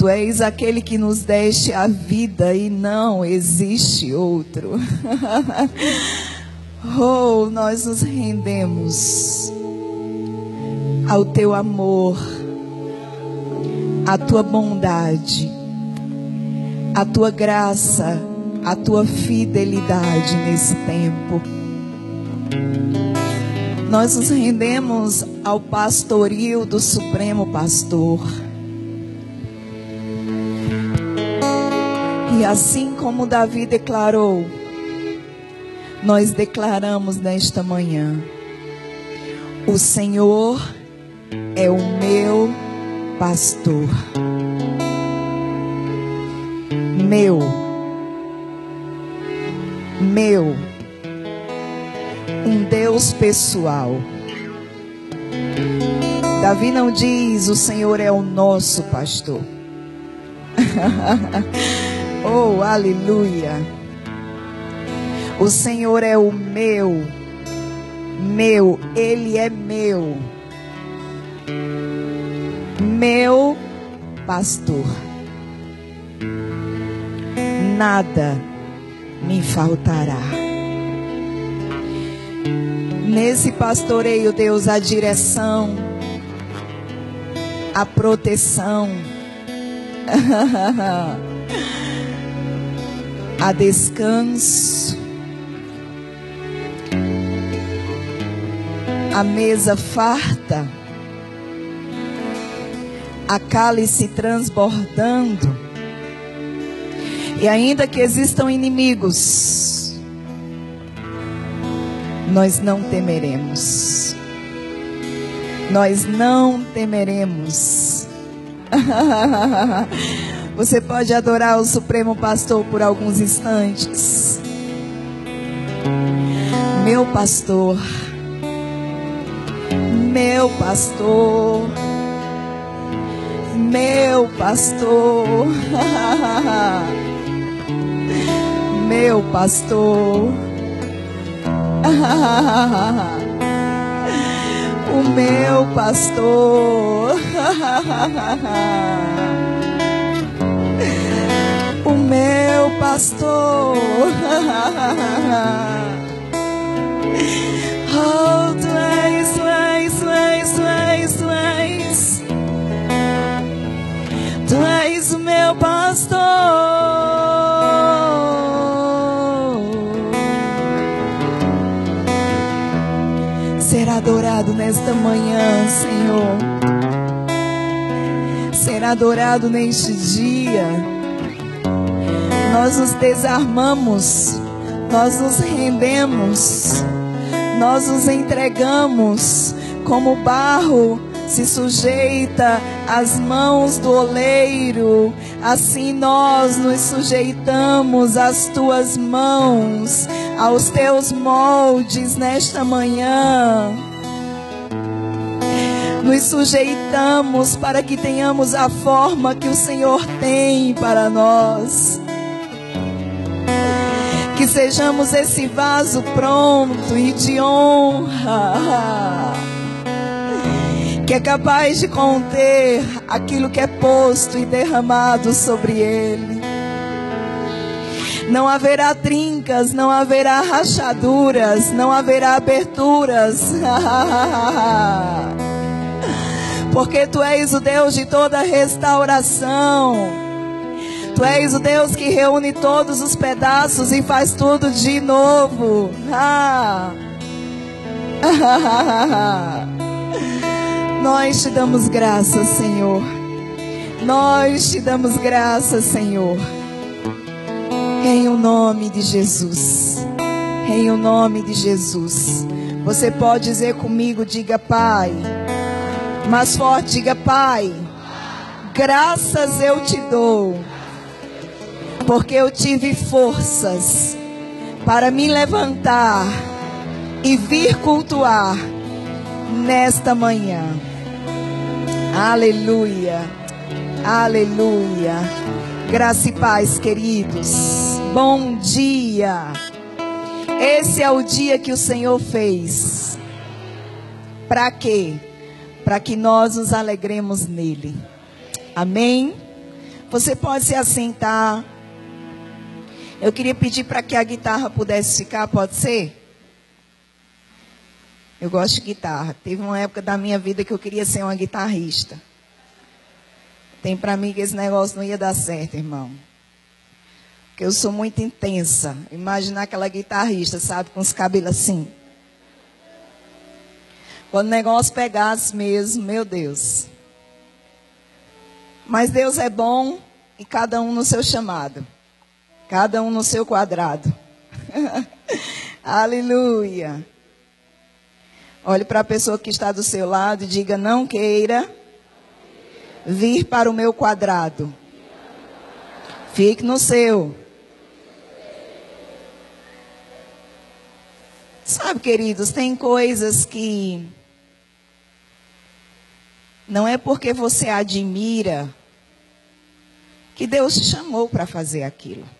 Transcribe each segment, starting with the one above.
Tu és aquele que nos deste a vida e não existe outro. oh, nós nos rendemos ao teu amor, à tua bondade, à tua graça, à tua fidelidade nesse tempo. Nós nos rendemos ao pastoril do Supremo Pastor. E assim como Davi declarou, nós declaramos nesta manhã: O Senhor é o meu pastor. Meu. Meu um Deus pessoal. Davi não diz: O Senhor é o nosso pastor. oh, aleluia. O Senhor é o meu, meu, Ele é meu, meu pastor. Nada me faltará. Nesse pastoreio, Deus, a direção, a proteção, a descanso, a mesa farta, a cálice transbordando. E ainda que existam inimigos, nós não temeremos. Nós não temeremos. Você pode adorar o Supremo Pastor por alguns instantes. Meu pastor, meu pastor, meu pastor, meu pastor. O meu pastor, meu pastor. Oh, tu és, tu és, tu és, tu és, tu és. Tu és o meu pastor. adorado nesta manhã, Senhor. Ser adorado neste dia. Nós nos desarmamos, nós nos rendemos, nós nos entregamos como barro se sujeita às mãos do oleiro, assim nós nos sujeitamos às tuas mãos, aos teus moldes nesta manhã nos sujeitamos para que tenhamos a forma que o Senhor tem para nós. Sejamos esse vaso pronto e de honra, que é capaz de conter aquilo que é posto e derramado sobre ele. Não haverá trincas, não haverá rachaduras, não haverá aberturas. porque tu és o Deus de toda restauração. Tu és o Deus que reúne todos os pedaços e faz tudo de novo. Ah. Nós te damos graças, Senhor. Nós te damos graças, Senhor. Em o nome de Jesus. Em o nome de Jesus. Você pode dizer comigo, diga Pai. Mais forte, diga Pai. Graças eu te dou, porque eu tive forças para me levantar e vir cultuar nesta manhã. Aleluia, aleluia. Graça e paz, queridos. Bom dia. Esse é o dia que o Senhor fez. Para quê? para que nós nos alegremos nele. Amém? Você pode se assentar. Eu queria pedir para que a guitarra pudesse ficar, pode ser? Eu gosto de guitarra. Teve uma época da minha vida que eu queria ser uma guitarrista. Tem para mim que esse negócio não ia dar certo, irmão. Porque eu sou muito intensa. Imaginar aquela guitarrista, sabe, com os cabelos assim. Quando o negócio pegasse mesmo, meu Deus. Mas Deus é bom e cada um no seu chamado. Cada um no seu quadrado. Aleluia. Olhe para a pessoa que está do seu lado e diga: Não queira vir para o meu quadrado. Fique no seu. Sabe, queridos, tem coisas que não é porque você admira que Deus te chamou para fazer aquilo.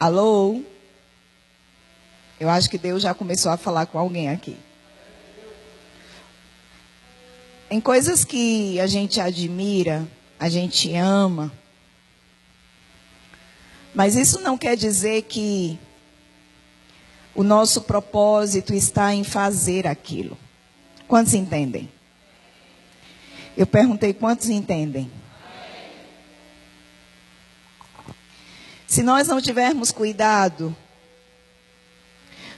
Alô? Eu acho que Deus já começou a falar com alguém aqui. Em coisas que a gente admira, a gente ama, mas isso não quer dizer que o nosso propósito está em fazer aquilo. Quantos entendem? Eu perguntei quantos entendem? Se nós não tivermos cuidado,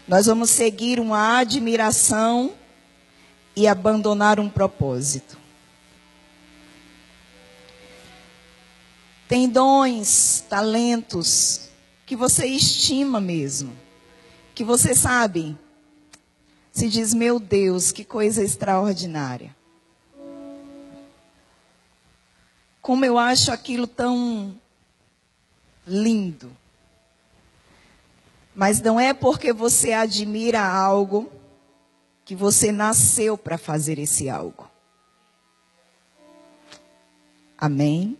nós vamos seguir uma admiração e abandonar um propósito. Tem dons, talentos que você estima mesmo, que você sabe, se diz: Meu Deus, que coisa extraordinária. Como eu acho aquilo tão lindo. Mas não é porque você admira algo que você nasceu para fazer esse algo. Amém?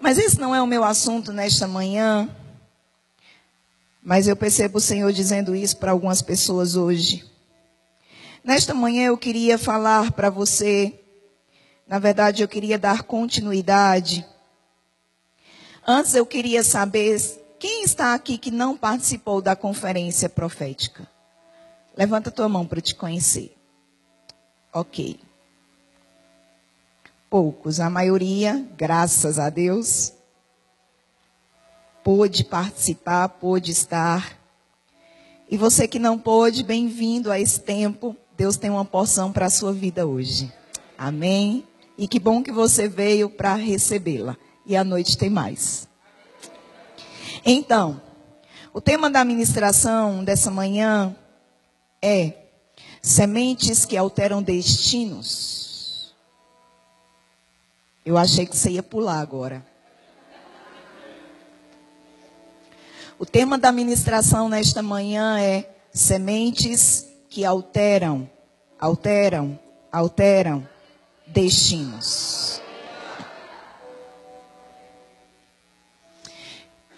Mas esse não é o meu assunto nesta manhã. Mas eu percebo o Senhor dizendo isso para algumas pessoas hoje. Nesta manhã eu queria falar para você, na verdade eu queria dar continuidade. Antes eu queria saber quem está aqui que não participou da conferência profética? Levanta tua mão para te conhecer. Ok. Poucos, a maioria, graças a Deus, pôde participar, pôde estar. E você que não pôde, bem-vindo a esse tempo. Deus tem uma porção para a sua vida hoje. Amém? E que bom que você veio para recebê-la. E à noite tem mais. Então, o tema da ministração dessa manhã é sementes que alteram destinos. Eu achei que você ia pular agora. O tema da ministração nesta manhã é sementes que alteram, alteram, alteram destinos.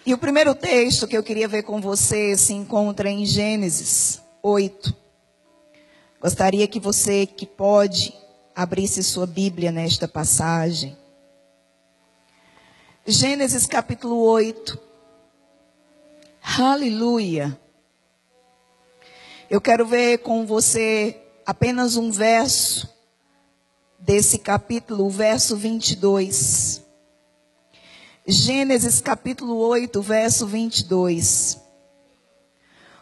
E o primeiro texto que eu queria ver com você se encontra em Gênesis 8. Gostaria que você que pode abrisse sua Bíblia nesta passagem. Gênesis capítulo 8. Aleluia. Eu quero ver com você apenas um verso desse capítulo, o verso 22. Gênesis capítulo 8, verso 22.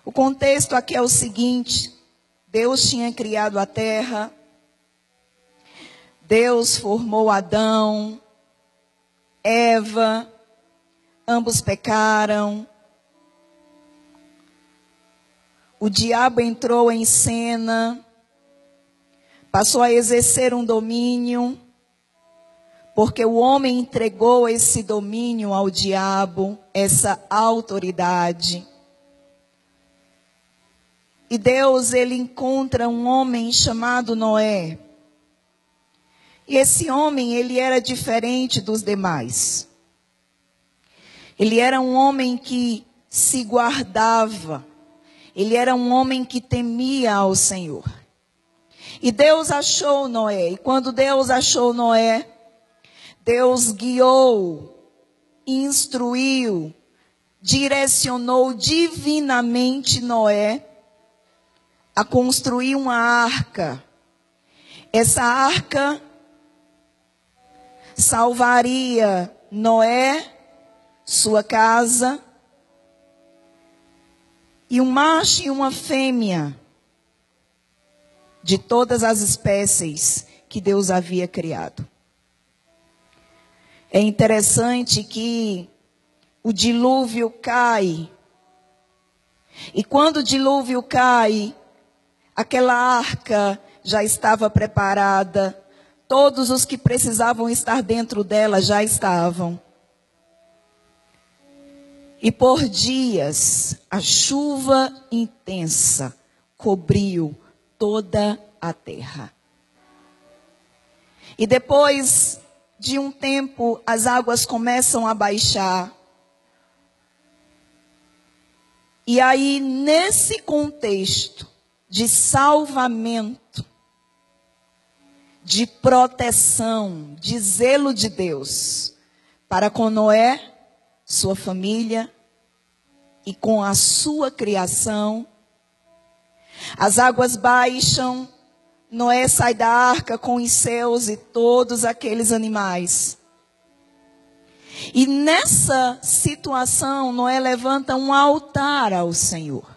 O contexto aqui é o seguinte: Deus tinha criado a terra, Deus formou Adão, Eva, ambos pecaram. O diabo entrou em cena, passou a exercer um domínio porque o homem entregou esse domínio ao diabo, essa autoridade. E Deus, ele encontra um homem chamado Noé. E esse homem, ele era diferente dos demais. Ele era um homem que se guardava. Ele era um homem que temia ao Senhor. E Deus achou Noé. E quando Deus achou Noé, Deus guiou, instruiu, direcionou divinamente Noé a construir uma arca. Essa arca salvaria Noé, sua casa, e um macho e uma fêmea de todas as espécies que Deus havia criado. É interessante que o dilúvio cai. E quando o dilúvio cai, aquela arca já estava preparada, todos os que precisavam estar dentro dela já estavam. E por dias a chuva intensa cobriu toda a terra. E depois de um tempo, as águas começam a baixar. E aí, nesse contexto de salvamento, de proteção, de zelo de Deus, para com Noé, sua família e com a sua criação. As águas baixam, Noé sai da arca com os seus e todos aqueles animais. E nessa situação, Noé levanta um altar ao Senhor.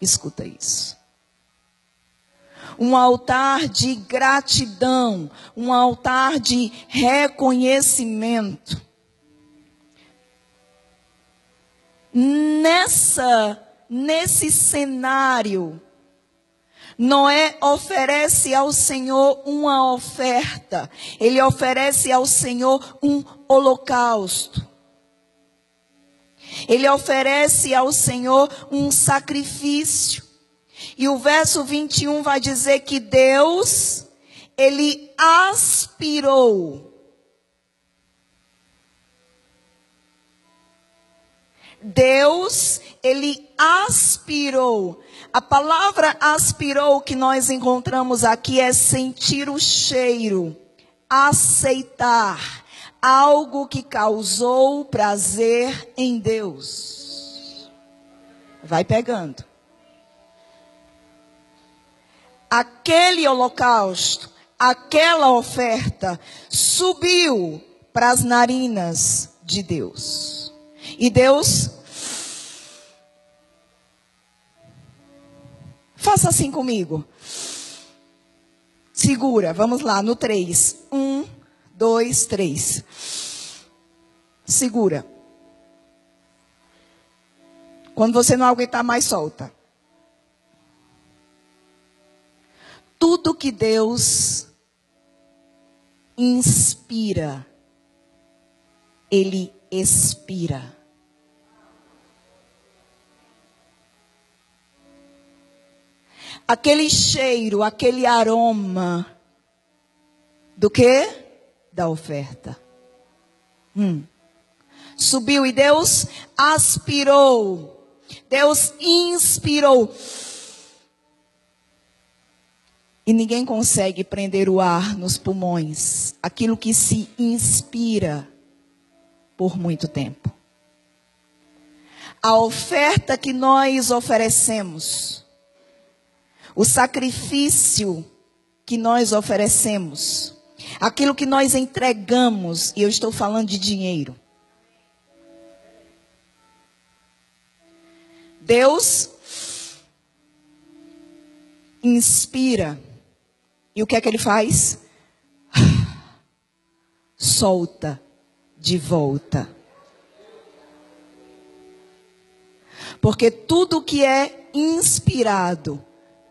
Escuta isso. Um altar de gratidão, um altar de reconhecimento. Nessa, nesse cenário, Noé oferece ao Senhor uma oferta. Ele oferece ao Senhor um holocausto. Ele oferece ao Senhor um sacrifício. E o verso 21 vai dizer que Deus, ele aspirou Deus, ele aspirou. A palavra aspirou que nós encontramos aqui é sentir o cheiro, aceitar algo que causou prazer em Deus. Vai pegando. Aquele holocausto, aquela oferta subiu para as narinas de Deus. E Deus, faça assim comigo. Segura, vamos lá, no três. Um, dois, três. Segura. Quando você não aguentar mais, solta. Tudo que Deus inspira, Ele expira. Aquele cheiro, aquele aroma do que? Da oferta. Hum. Subiu e Deus aspirou. Deus inspirou. E ninguém consegue prender o ar nos pulmões, aquilo que se inspira por muito tempo. A oferta que nós oferecemos o sacrifício que nós oferecemos, aquilo que nós entregamos, e eu estou falando de dinheiro. Deus inspira. E o que é que ele faz? Solta de volta. Porque tudo que é inspirado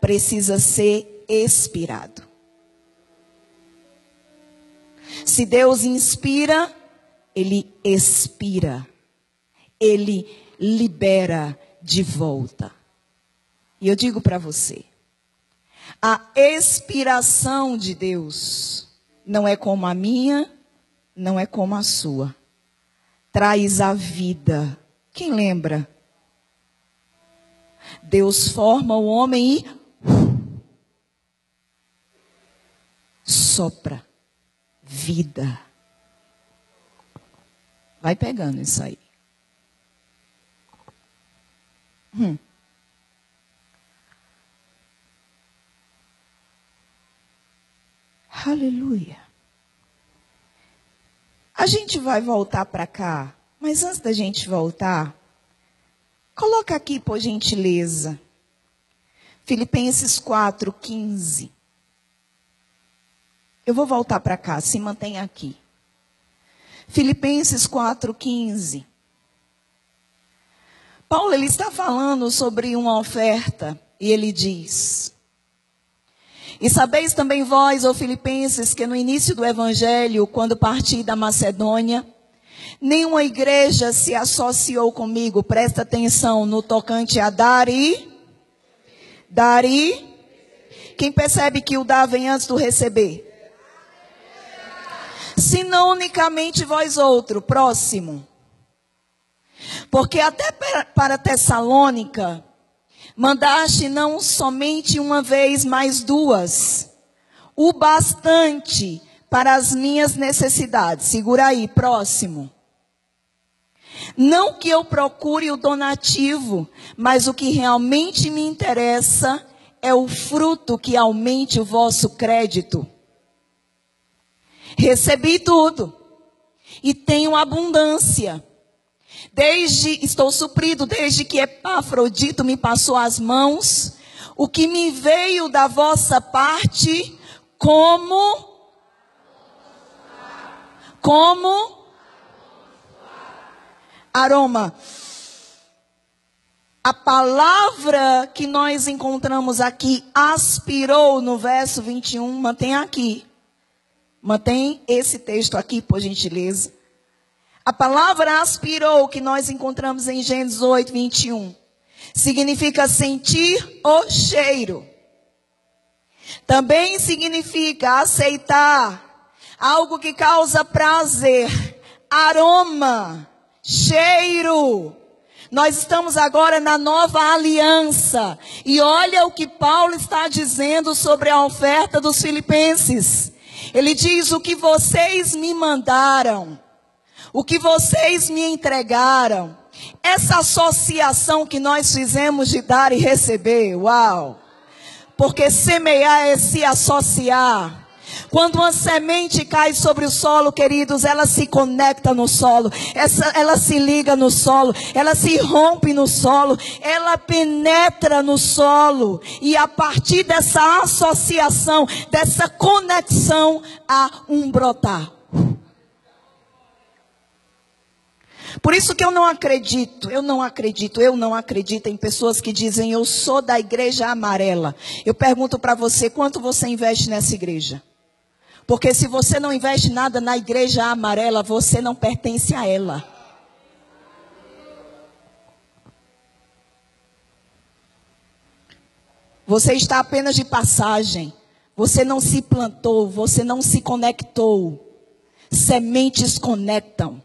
precisa ser expirado. Se Deus inspira, Ele expira. Ele libera de volta. E eu digo para você: a expiração de Deus não é como a minha, não é como a sua. Traz a vida. Quem lembra? Deus forma o homem e sopra vida. Vai pegando isso aí. Hum. Aleluia. A gente vai voltar para cá, mas antes da gente voltar, coloca aqui por gentileza. Filipenses 4, 15. Eu vou voltar para cá, se mantenha aqui. Filipenses 4, 15. Paulo ele está falando sobre uma oferta e ele diz: E sabeis também vós, ó Filipenses, que no início do evangelho, quando parti da Macedônia, nenhuma igreja se associou comigo, presta atenção no tocante a dar e dar e quem percebe que o dar vem antes do receber? Se não unicamente vós outro, próximo. Porque até para Tessalônica, mandaste não somente uma vez, mas duas. O bastante para as minhas necessidades. Segura aí, próximo. Não que eu procure o donativo, mas o que realmente me interessa é o fruto que aumente o vosso crédito. Recebi tudo e tenho abundância. Desde estou suprido desde que Epafrodito me passou as mãos, o que me veio da vossa parte como como aroma. A palavra que nós encontramos aqui, aspirou no verso 21, mantém aqui. Mantém esse texto aqui, por gentileza. A palavra aspirou, que nós encontramos em Gênesis 8, 21, significa sentir o cheiro. Também significa aceitar algo que causa prazer, aroma, cheiro. Nós estamos agora na nova aliança. E olha o que Paulo está dizendo sobre a oferta dos filipenses. Ele diz: O que vocês me mandaram o que vocês me entregaram, essa associação que nós fizemos de dar e receber, uau! Porque semear é se associar. Quando uma semente cai sobre o solo, queridos, ela se conecta no solo, essa, ela se liga no solo, ela se rompe no solo, ela penetra no solo, e a partir dessa associação, dessa conexão, há um brotar. Por isso que eu não acredito, eu não acredito, eu não acredito em pessoas que dizem eu sou da igreja amarela. Eu pergunto para você, quanto você investe nessa igreja? Porque se você não investe nada na igreja amarela, você não pertence a ela. Você está apenas de passagem. Você não se plantou, você não se conectou. Sementes conectam.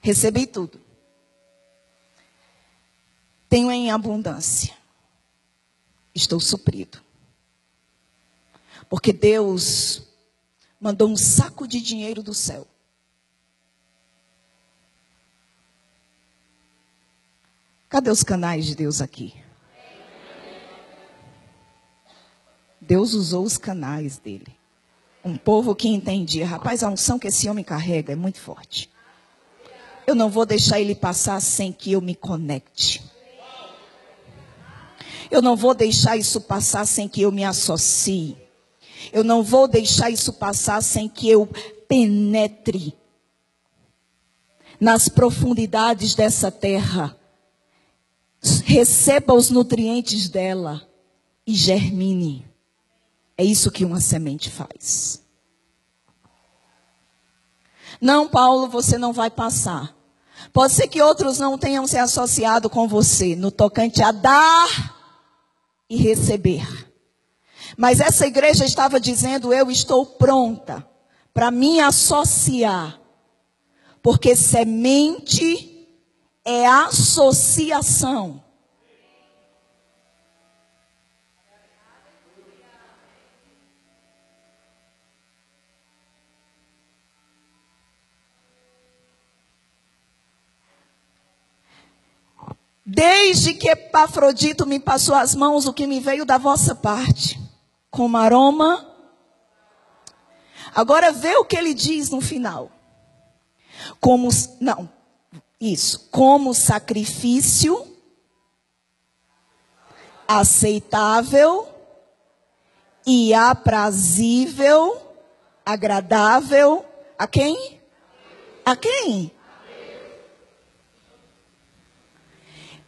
Recebi tudo. Tenho em abundância. Estou suprido. Porque Deus mandou um saco de dinheiro do céu. Cadê os canais de Deus aqui? Deus usou os canais dele. Um povo que entendia, rapaz, a unção que esse homem carrega é muito forte. Eu não vou deixar ele passar sem que eu me conecte. Eu não vou deixar isso passar sem que eu me associe. Eu não vou deixar isso passar sem que eu penetre nas profundidades dessa terra. Receba os nutrientes dela e germine. É isso que uma semente faz. Não, Paulo, você não vai passar. Pode ser que outros não tenham se associado com você no tocante a dar e receber. Mas essa igreja estava dizendo: Eu estou pronta para me associar. Porque semente é associação. Desde que Epafrodito me passou as mãos, o que me veio da vossa parte, como aroma. Agora vê o que ele diz no final. Como, não, isso, como sacrifício aceitável e aprazível, agradável a quem? A quem?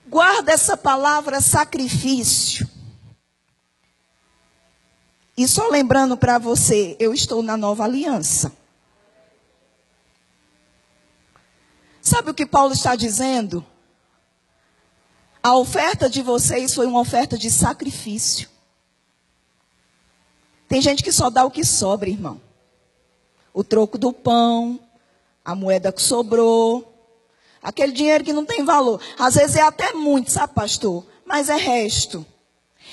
Guarda essa palavra sacrifício. E só lembrando para você, eu estou na nova aliança. Sabe o que Paulo está dizendo? A oferta de vocês foi uma oferta de sacrifício. Tem gente que só dá o que sobra, irmão. O troco do pão, a moeda que sobrou, Aquele dinheiro que não tem valor. Às vezes é até muito, sabe, pastor? Mas é resto.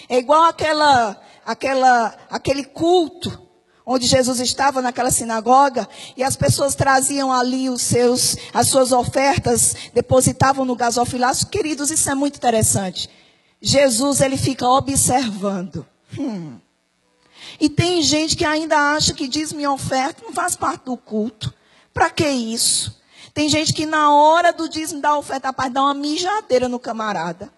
É igual aquela, aquela, aquele culto onde Jesus estava naquela sinagoga e as pessoas traziam ali os seus, as suas ofertas, depositavam no gasofilaço. Queridos, isso é muito interessante. Jesus ele fica observando. Hum. E tem gente que ainda acha que diz minha oferta não faz parte do culto. Para que isso? Tem gente que na hora do dízimo da oferta, rapaz, dá uma mijadeira no camarada.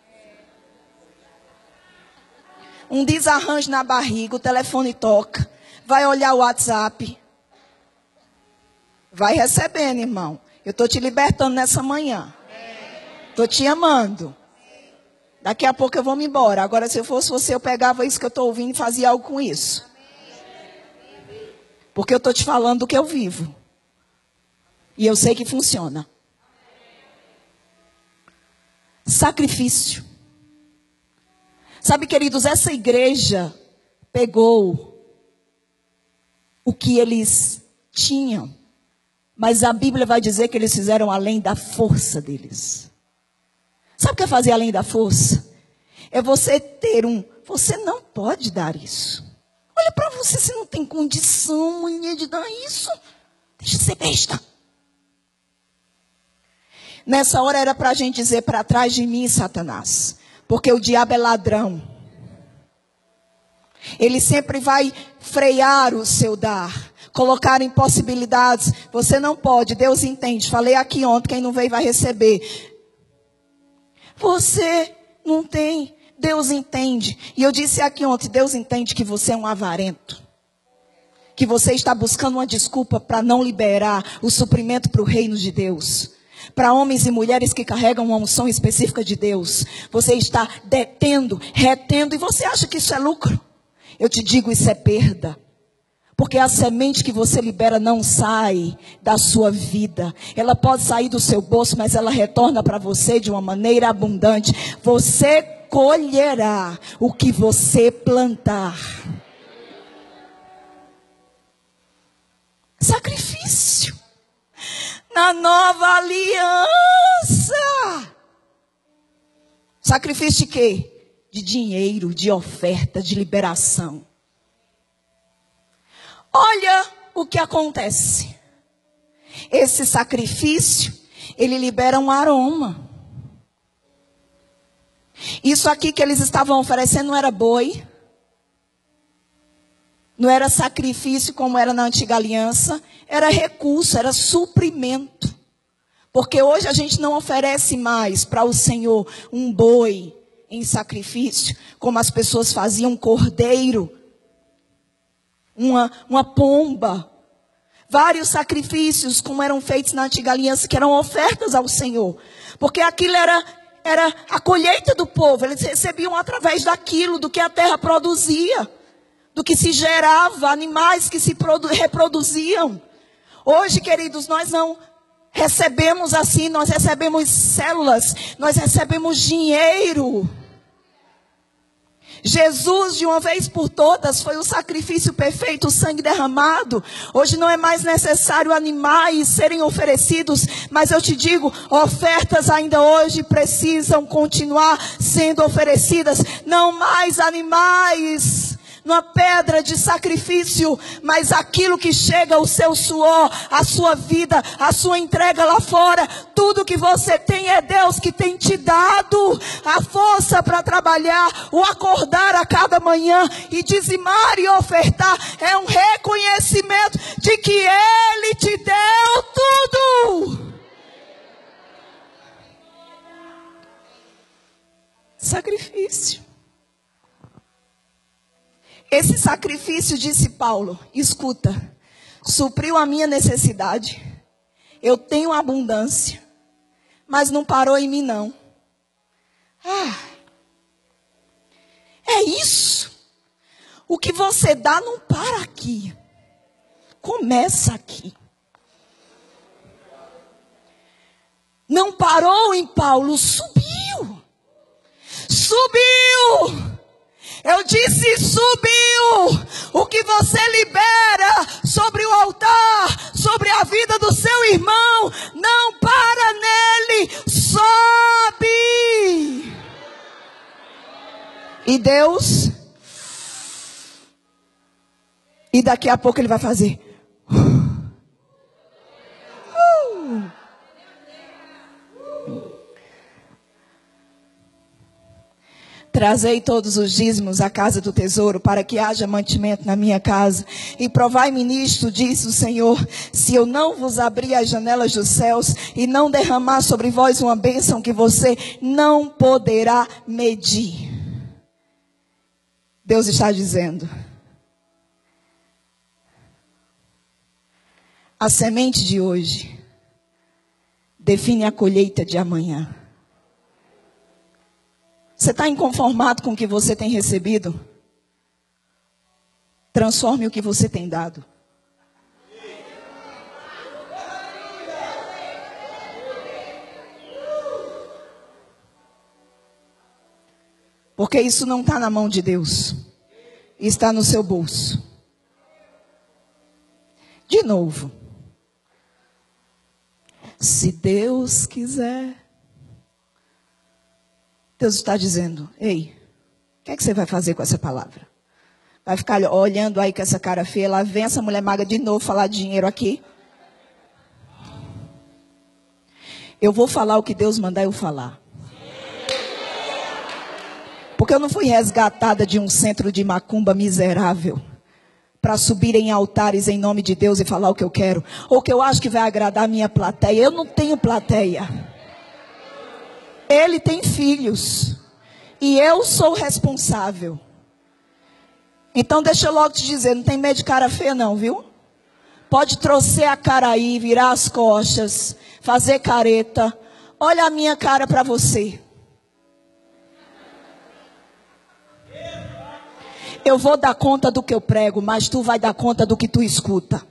Um desarranjo na barriga, o telefone toca. Vai olhar o WhatsApp. Vai recebendo, irmão. Eu estou te libertando nessa manhã. Estou te amando. Daqui a pouco eu vou me embora. Agora, se eu fosse você, eu pegava isso que eu estou ouvindo e fazia algo com isso. Porque eu estou te falando do que eu vivo. E eu sei que funciona. Sacrifício. Sabe, queridos, essa igreja pegou o que eles tinham, mas a Bíblia vai dizer que eles fizeram além da força deles. Sabe o que é fazer além da força? É você ter um. Você não pode dar isso. Olha para você, você não tem condição, de dar isso. Deixa de ser besta. Nessa hora era para a gente dizer para trás de mim, Satanás. Porque o diabo é ladrão. Ele sempre vai frear o seu dar. Colocar impossibilidades. Você não pode, Deus entende. Falei aqui ontem, quem não veio vai receber. Você não tem, Deus entende. E eu disse aqui ontem, Deus entende que você é um avarento. Que você está buscando uma desculpa para não liberar o suprimento para o reino de Deus para homens e mulheres que carregam uma unção específica de Deus. Você está detendo, retendo, e você acha que isso é lucro? Eu te digo, isso é perda. Porque a semente que você libera não sai da sua vida. Ela pode sair do seu bolso, mas ela retorna para você de uma maneira abundante. Você colherá o que você plantar. Sacrifício na nova aliança. Sacrifício de quê? De dinheiro, de oferta, de liberação. Olha o que acontece. Esse sacrifício, ele libera um aroma. Isso aqui que eles estavam oferecendo não era boi, não era sacrifício como era na antiga aliança, era recurso, era suprimento. Porque hoje a gente não oferece mais para o Senhor um boi em sacrifício, como as pessoas faziam um cordeiro, uma, uma pomba. Vários sacrifícios, como eram feitos na antiga aliança, que eram ofertas ao Senhor. Porque aquilo era, era a colheita do povo, eles recebiam através daquilo, do que a terra produzia do que se gerava, animais que se reproduziam. Hoje, queridos, nós não recebemos assim, nós recebemos células, nós recebemos dinheiro. Jesus, de uma vez por todas, foi o sacrifício perfeito, o sangue derramado. Hoje não é mais necessário animais serem oferecidos, mas eu te digo, ofertas ainda hoje precisam continuar sendo oferecidas. Não mais animais numa pedra de sacrifício, mas aquilo que chega, o seu suor, a sua vida, a sua entrega lá fora, tudo que você tem é Deus que tem te dado a força para trabalhar, o acordar a cada manhã e dizimar e ofertar, é um reconhecimento de que Ele te deu tudo. Sacrifício. Esse sacrifício, disse Paulo, escuta, supriu a minha necessidade. Eu tenho abundância, mas não parou em mim não. Ah, é isso. O que você dá não para aqui. Começa aqui. Não parou em Paulo, subiu. Subiu. Eu disse: subiu. O que você libera sobre o altar, sobre a vida do seu irmão, não para nele, sobe. E Deus, e daqui a pouco ele vai fazer. Trazei todos os dízimos à casa do tesouro, para que haja mantimento na minha casa. E provai-me nisto, disse o Senhor, se eu não vos abrir as janelas dos céus e não derramar sobre vós uma bênção que você não poderá medir. Deus está dizendo. A semente de hoje define a colheita de amanhã. Você está inconformado com o que você tem recebido? Transforme o que você tem dado. Porque isso não está na mão de Deus, está no seu bolso. De novo, se Deus quiser. Deus está dizendo: Ei, o que, é que você vai fazer com essa palavra? Vai ficar olhando aí com essa cara feia, lá vem essa mulher magra de novo falar de dinheiro aqui. Eu vou falar o que Deus mandar eu falar. Porque eu não fui resgatada de um centro de macumba miserável para subir em altares em nome de Deus e falar o que eu quero, ou que eu acho que vai agradar a minha plateia. Eu não tenho plateia. Ele tem filhos. E eu sou responsável. Então deixa eu logo te dizer, não tem medo de cara feia não, viu? Pode trouxer a cara aí, virar as costas, fazer careta. Olha a minha cara para você. Eu vou dar conta do que eu prego, mas tu vai dar conta do que tu escuta.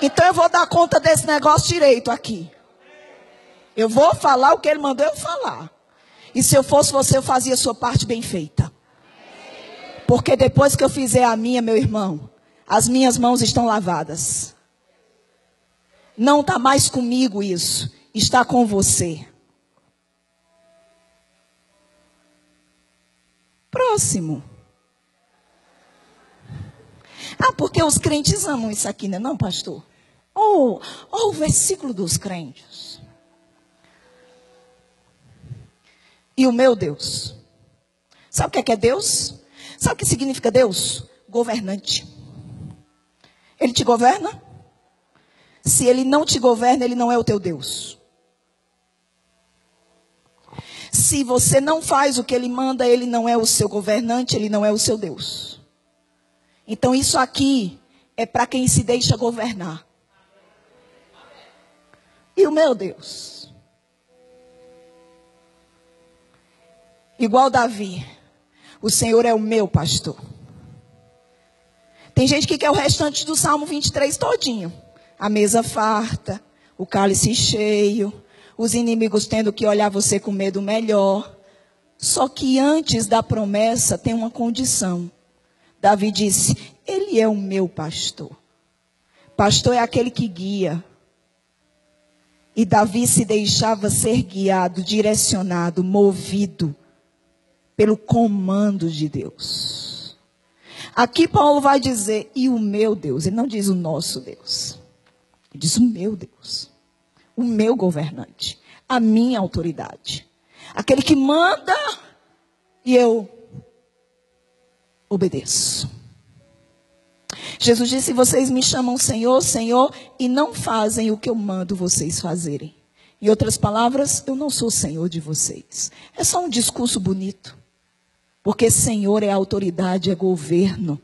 Então eu vou dar conta desse negócio direito aqui. Eu vou falar o que ele mandou eu falar. E se eu fosse você, eu fazia a sua parte bem feita. Porque depois que eu fizer a minha, meu irmão, as minhas mãos estão lavadas. Não está mais comigo isso. Está com você. Próximo. Ah, porque os crentes amam isso aqui, né? Não, pastor? Oh, oh, o versículo dos crentes. E o meu Deus. Sabe o que é, que é Deus? Sabe o que significa Deus? Governante. Ele te governa? Se ele não te governa, ele não é o teu Deus. Se você não faz o que ele manda, ele não é o seu governante, ele não é o seu Deus. Então isso aqui é para quem se deixa governar. E o meu Deus? Igual Davi. O Senhor é o meu pastor. Tem gente que quer o restante do Salmo 23 todinho. A mesa farta, o cálice cheio, os inimigos tendo que olhar você com medo melhor. Só que antes da promessa tem uma condição. Davi disse: Ele é o meu pastor. Pastor é aquele que guia. E Davi se deixava ser guiado, direcionado, movido pelo comando de Deus. Aqui Paulo vai dizer, e o meu Deus, ele não diz o nosso Deus, ele diz o meu Deus, o meu governante, a minha autoridade, aquele que manda e eu obedeço. Jesus disse: Vocês me chamam Senhor, Senhor, e não fazem o que eu mando vocês fazerem. Em outras palavras, eu não sou Senhor de vocês. É só um discurso bonito. Porque Senhor é autoridade, é governo.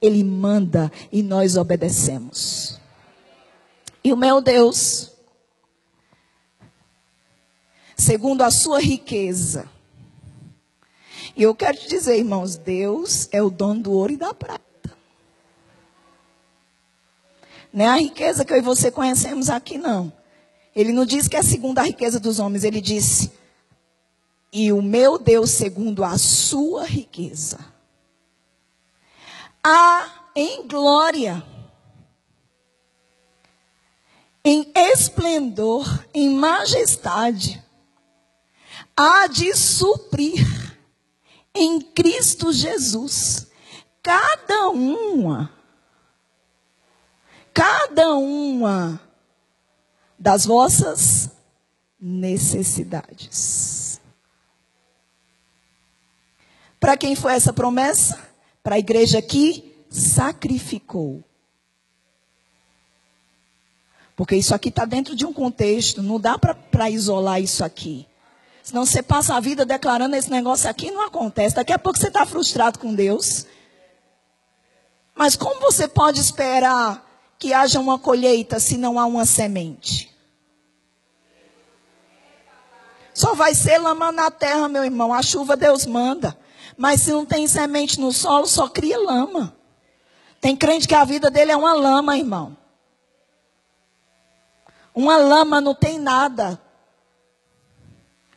Ele manda e nós obedecemos. E o meu Deus, segundo a sua riqueza, e eu quero te dizer, irmãos, Deus é o dono do ouro e da prata. Não é a riqueza que eu e você conhecemos aqui, não. Ele não diz que é segundo a riqueza dos homens, ele disse: E o meu Deus segundo a sua riqueza. Há em glória, em esplendor, em majestade, há de suprir em Cristo Jesus cada uma cada uma das vossas necessidades. Para quem foi essa promessa? Para a igreja que sacrificou. Porque isso aqui está dentro de um contexto, não dá para isolar isso aqui. Senão você passa a vida declarando esse negócio aqui não acontece. Daqui a pouco você está frustrado com Deus. Mas como você pode esperar que haja uma colheita se não há uma semente? Só vai ser lama na terra, meu irmão. A chuva Deus manda. Mas se não tem semente no solo, só cria lama. Tem crente que a vida dele é uma lama, irmão. Uma lama não tem nada.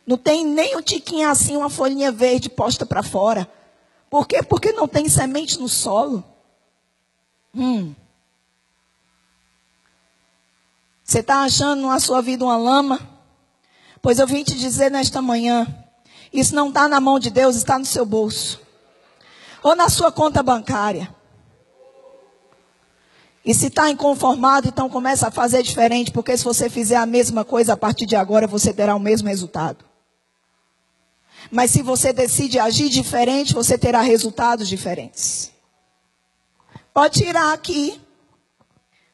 Não tem nem um tiquinho assim, uma folhinha verde posta para fora. Por quê? Porque não tem semente no solo. Hum. Você está achando na sua vida uma lama? Pois eu vim te dizer nesta manhã: isso não está na mão de Deus, está no seu bolso, ou na sua conta bancária. E se está inconformado, então começa a fazer diferente, porque se você fizer a mesma coisa a partir de agora, você terá o mesmo resultado. Mas se você decide agir diferente, você terá resultados diferentes. Pode tirar aqui.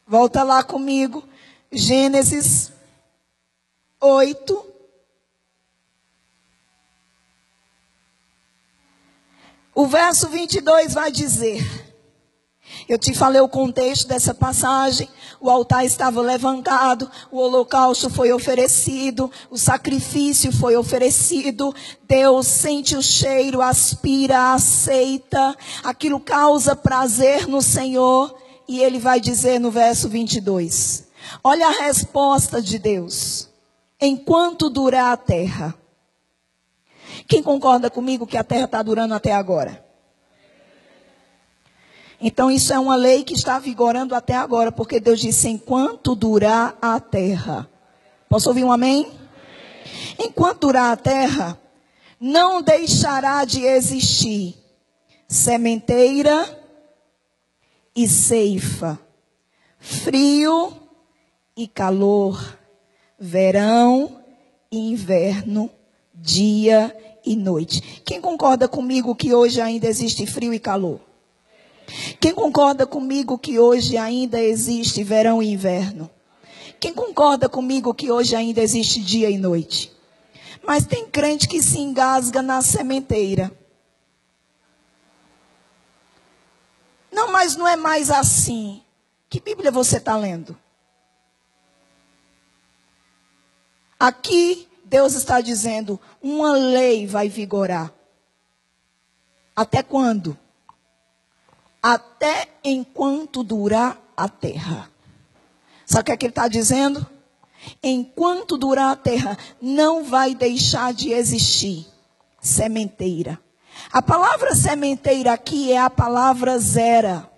Volta lá comigo. Gênesis 8. O verso 22 vai dizer: Eu te falei o contexto dessa passagem. O altar estava levantado, o holocausto foi oferecido, o sacrifício foi oferecido. Deus sente o cheiro, aspira, aceita. Aquilo causa prazer no Senhor. E ele vai dizer no verso 22: Olha a resposta de Deus. Enquanto durar a terra. Quem concorda comigo que a terra está durando até agora? Então, isso é uma lei que está vigorando até agora, porque Deus disse: enquanto durar a terra. Posso ouvir um amém? Enquanto durar a terra, não deixará de existir sementeira e ceifa, frio e calor, verão e inverno, dia e noite. Quem concorda comigo que hoje ainda existe frio e calor? Quem concorda comigo que hoje ainda existe verão e inverno? Quem concorda comigo que hoje ainda existe dia e noite? Mas tem crente que se engasga na sementeira. Não, mas não é mais assim. Que Bíblia você está lendo? Aqui Deus está dizendo: uma lei vai vigorar. Até quando? Até enquanto durar a terra. Sabe o que, é que ele está dizendo? Enquanto durar a terra, não vai deixar de existir sementeira. A palavra sementeira aqui é a palavra zera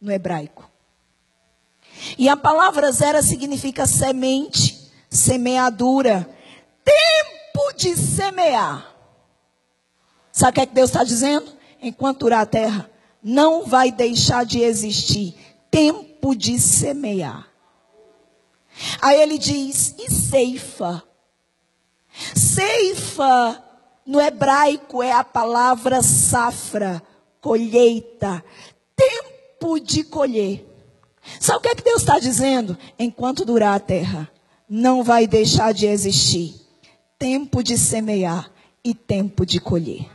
no hebraico. E a palavra zera significa semente, semeadura, tempo de semear. Sabe o que, é que Deus está dizendo? Enquanto durar a terra, não vai deixar de existir tempo de semear. Aí ele diz: e ceifa? Ceifa no hebraico é a palavra safra, colheita, tempo de colher. Sabe o que, é que Deus está dizendo? Enquanto durar a terra, não vai deixar de existir tempo de semear e tempo de colher.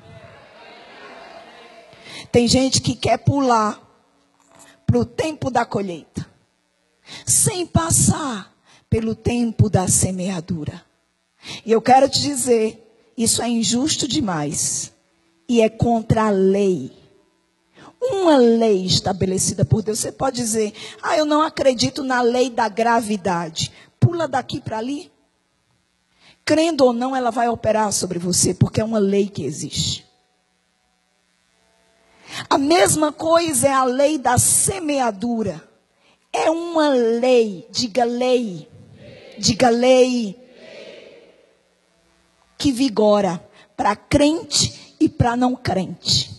Tem gente que quer pular para o tempo da colheita, sem passar pelo tempo da semeadura. E eu quero te dizer, isso é injusto demais e é contra a lei. Uma lei estabelecida por Deus. Você pode dizer, ah, eu não acredito na lei da gravidade. Pula daqui para ali. Crendo ou não, ela vai operar sobre você, porque é uma lei que existe. A mesma coisa é a lei da semeadura. É uma lei, diga lei, diga lei, que vigora para crente e para não crente.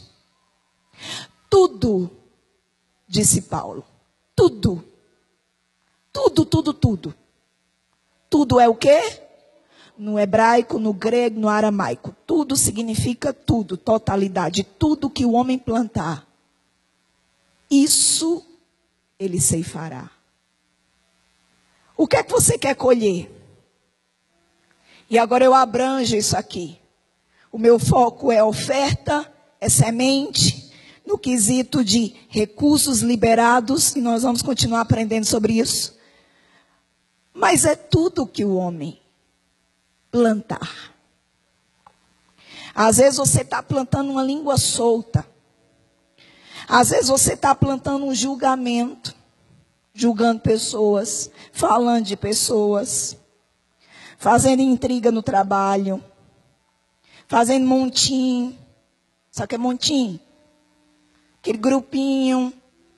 Tudo, disse Paulo, tudo, tudo, tudo, tudo. Tudo é o quê? No hebraico, no grego, no aramaico. Tudo significa tudo, totalidade. Tudo que o homem plantar, isso ele ceifará. O que é que você quer colher? E agora eu abranjo isso aqui. O meu foco é oferta, é semente, no quesito de recursos liberados, e nós vamos continuar aprendendo sobre isso. Mas é tudo que o homem plantar. Às vezes você está plantando uma língua solta. Às vezes você está plantando um julgamento, julgando pessoas, falando de pessoas, fazendo intriga no trabalho, fazendo montinho. Sabe o que é montinho? Aquele grupinho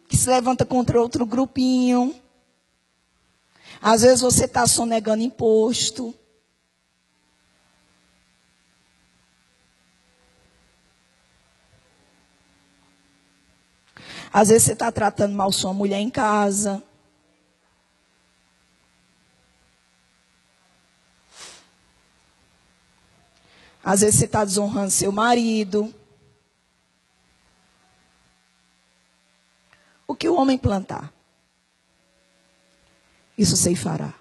que se levanta contra outro grupinho. Às vezes você está sonegando imposto. Às vezes você está tratando mal sua mulher em casa. Às vezes você está desonrando seu marido. O que o homem plantar, isso sei fará.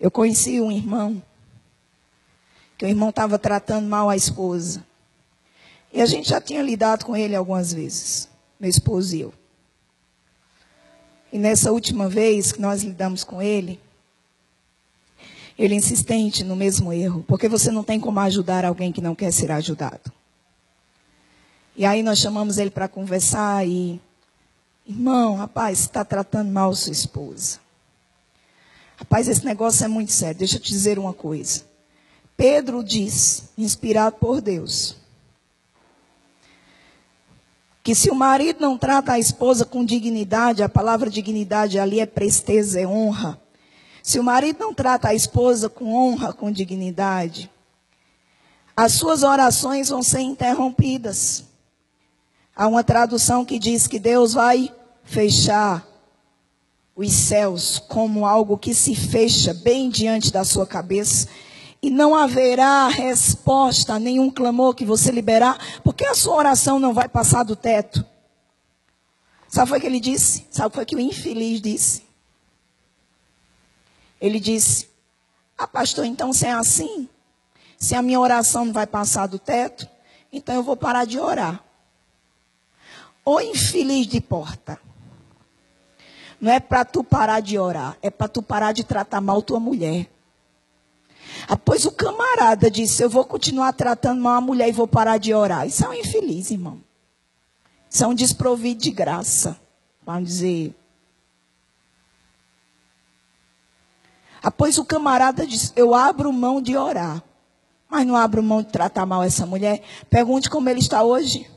Eu conheci um irmão, que o irmão estava tratando mal a esposa. E a gente já tinha lidado com ele algumas vezes, meu esposo e eu. E nessa última vez que nós lidamos com ele, ele insistente no mesmo erro, porque você não tem como ajudar alguém que não quer ser ajudado. E aí nós chamamos ele para conversar e, irmão, rapaz, está tratando mal sua esposa. Rapaz, esse negócio é muito sério. Deixa eu te dizer uma coisa. Pedro diz, inspirado por Deus, que se o marido não trata a esposa com dignidade, a palavra dignidade ali é presteza, é honra. Se o marido não trata a esposa com honra, com dignidade, as suas orações vão ser interrompidas. Há uma tradução que diz que Deus vai fechar os céus como algo que se fecha bem diante da sua cabeça e não haverá resposta a nenhum clamor que você liberar, porque a sua oração não vai passar do teto. Sabe o que ele disse? Sabe o que o infeliz disse? Ele disse: Ah, pastor, então se é assim, se a minha oração não vai passar do teto, então eu vou parar de orar. Ô infeliz de porta. Não é para tu parar de orar, é para tu parar de tratar mal tua mulher. Após o camarada disse: Eu vou continuar tratando mal a mulher e vou parar de orar. Isso é um infeliz, irmão. Isso é um desprovido de graça. Vamos dizer. Após o camarada disse: Eu abro mão de orar. mas não abro mão de tratar mal essa mulher. Pergunte como ele está hoje.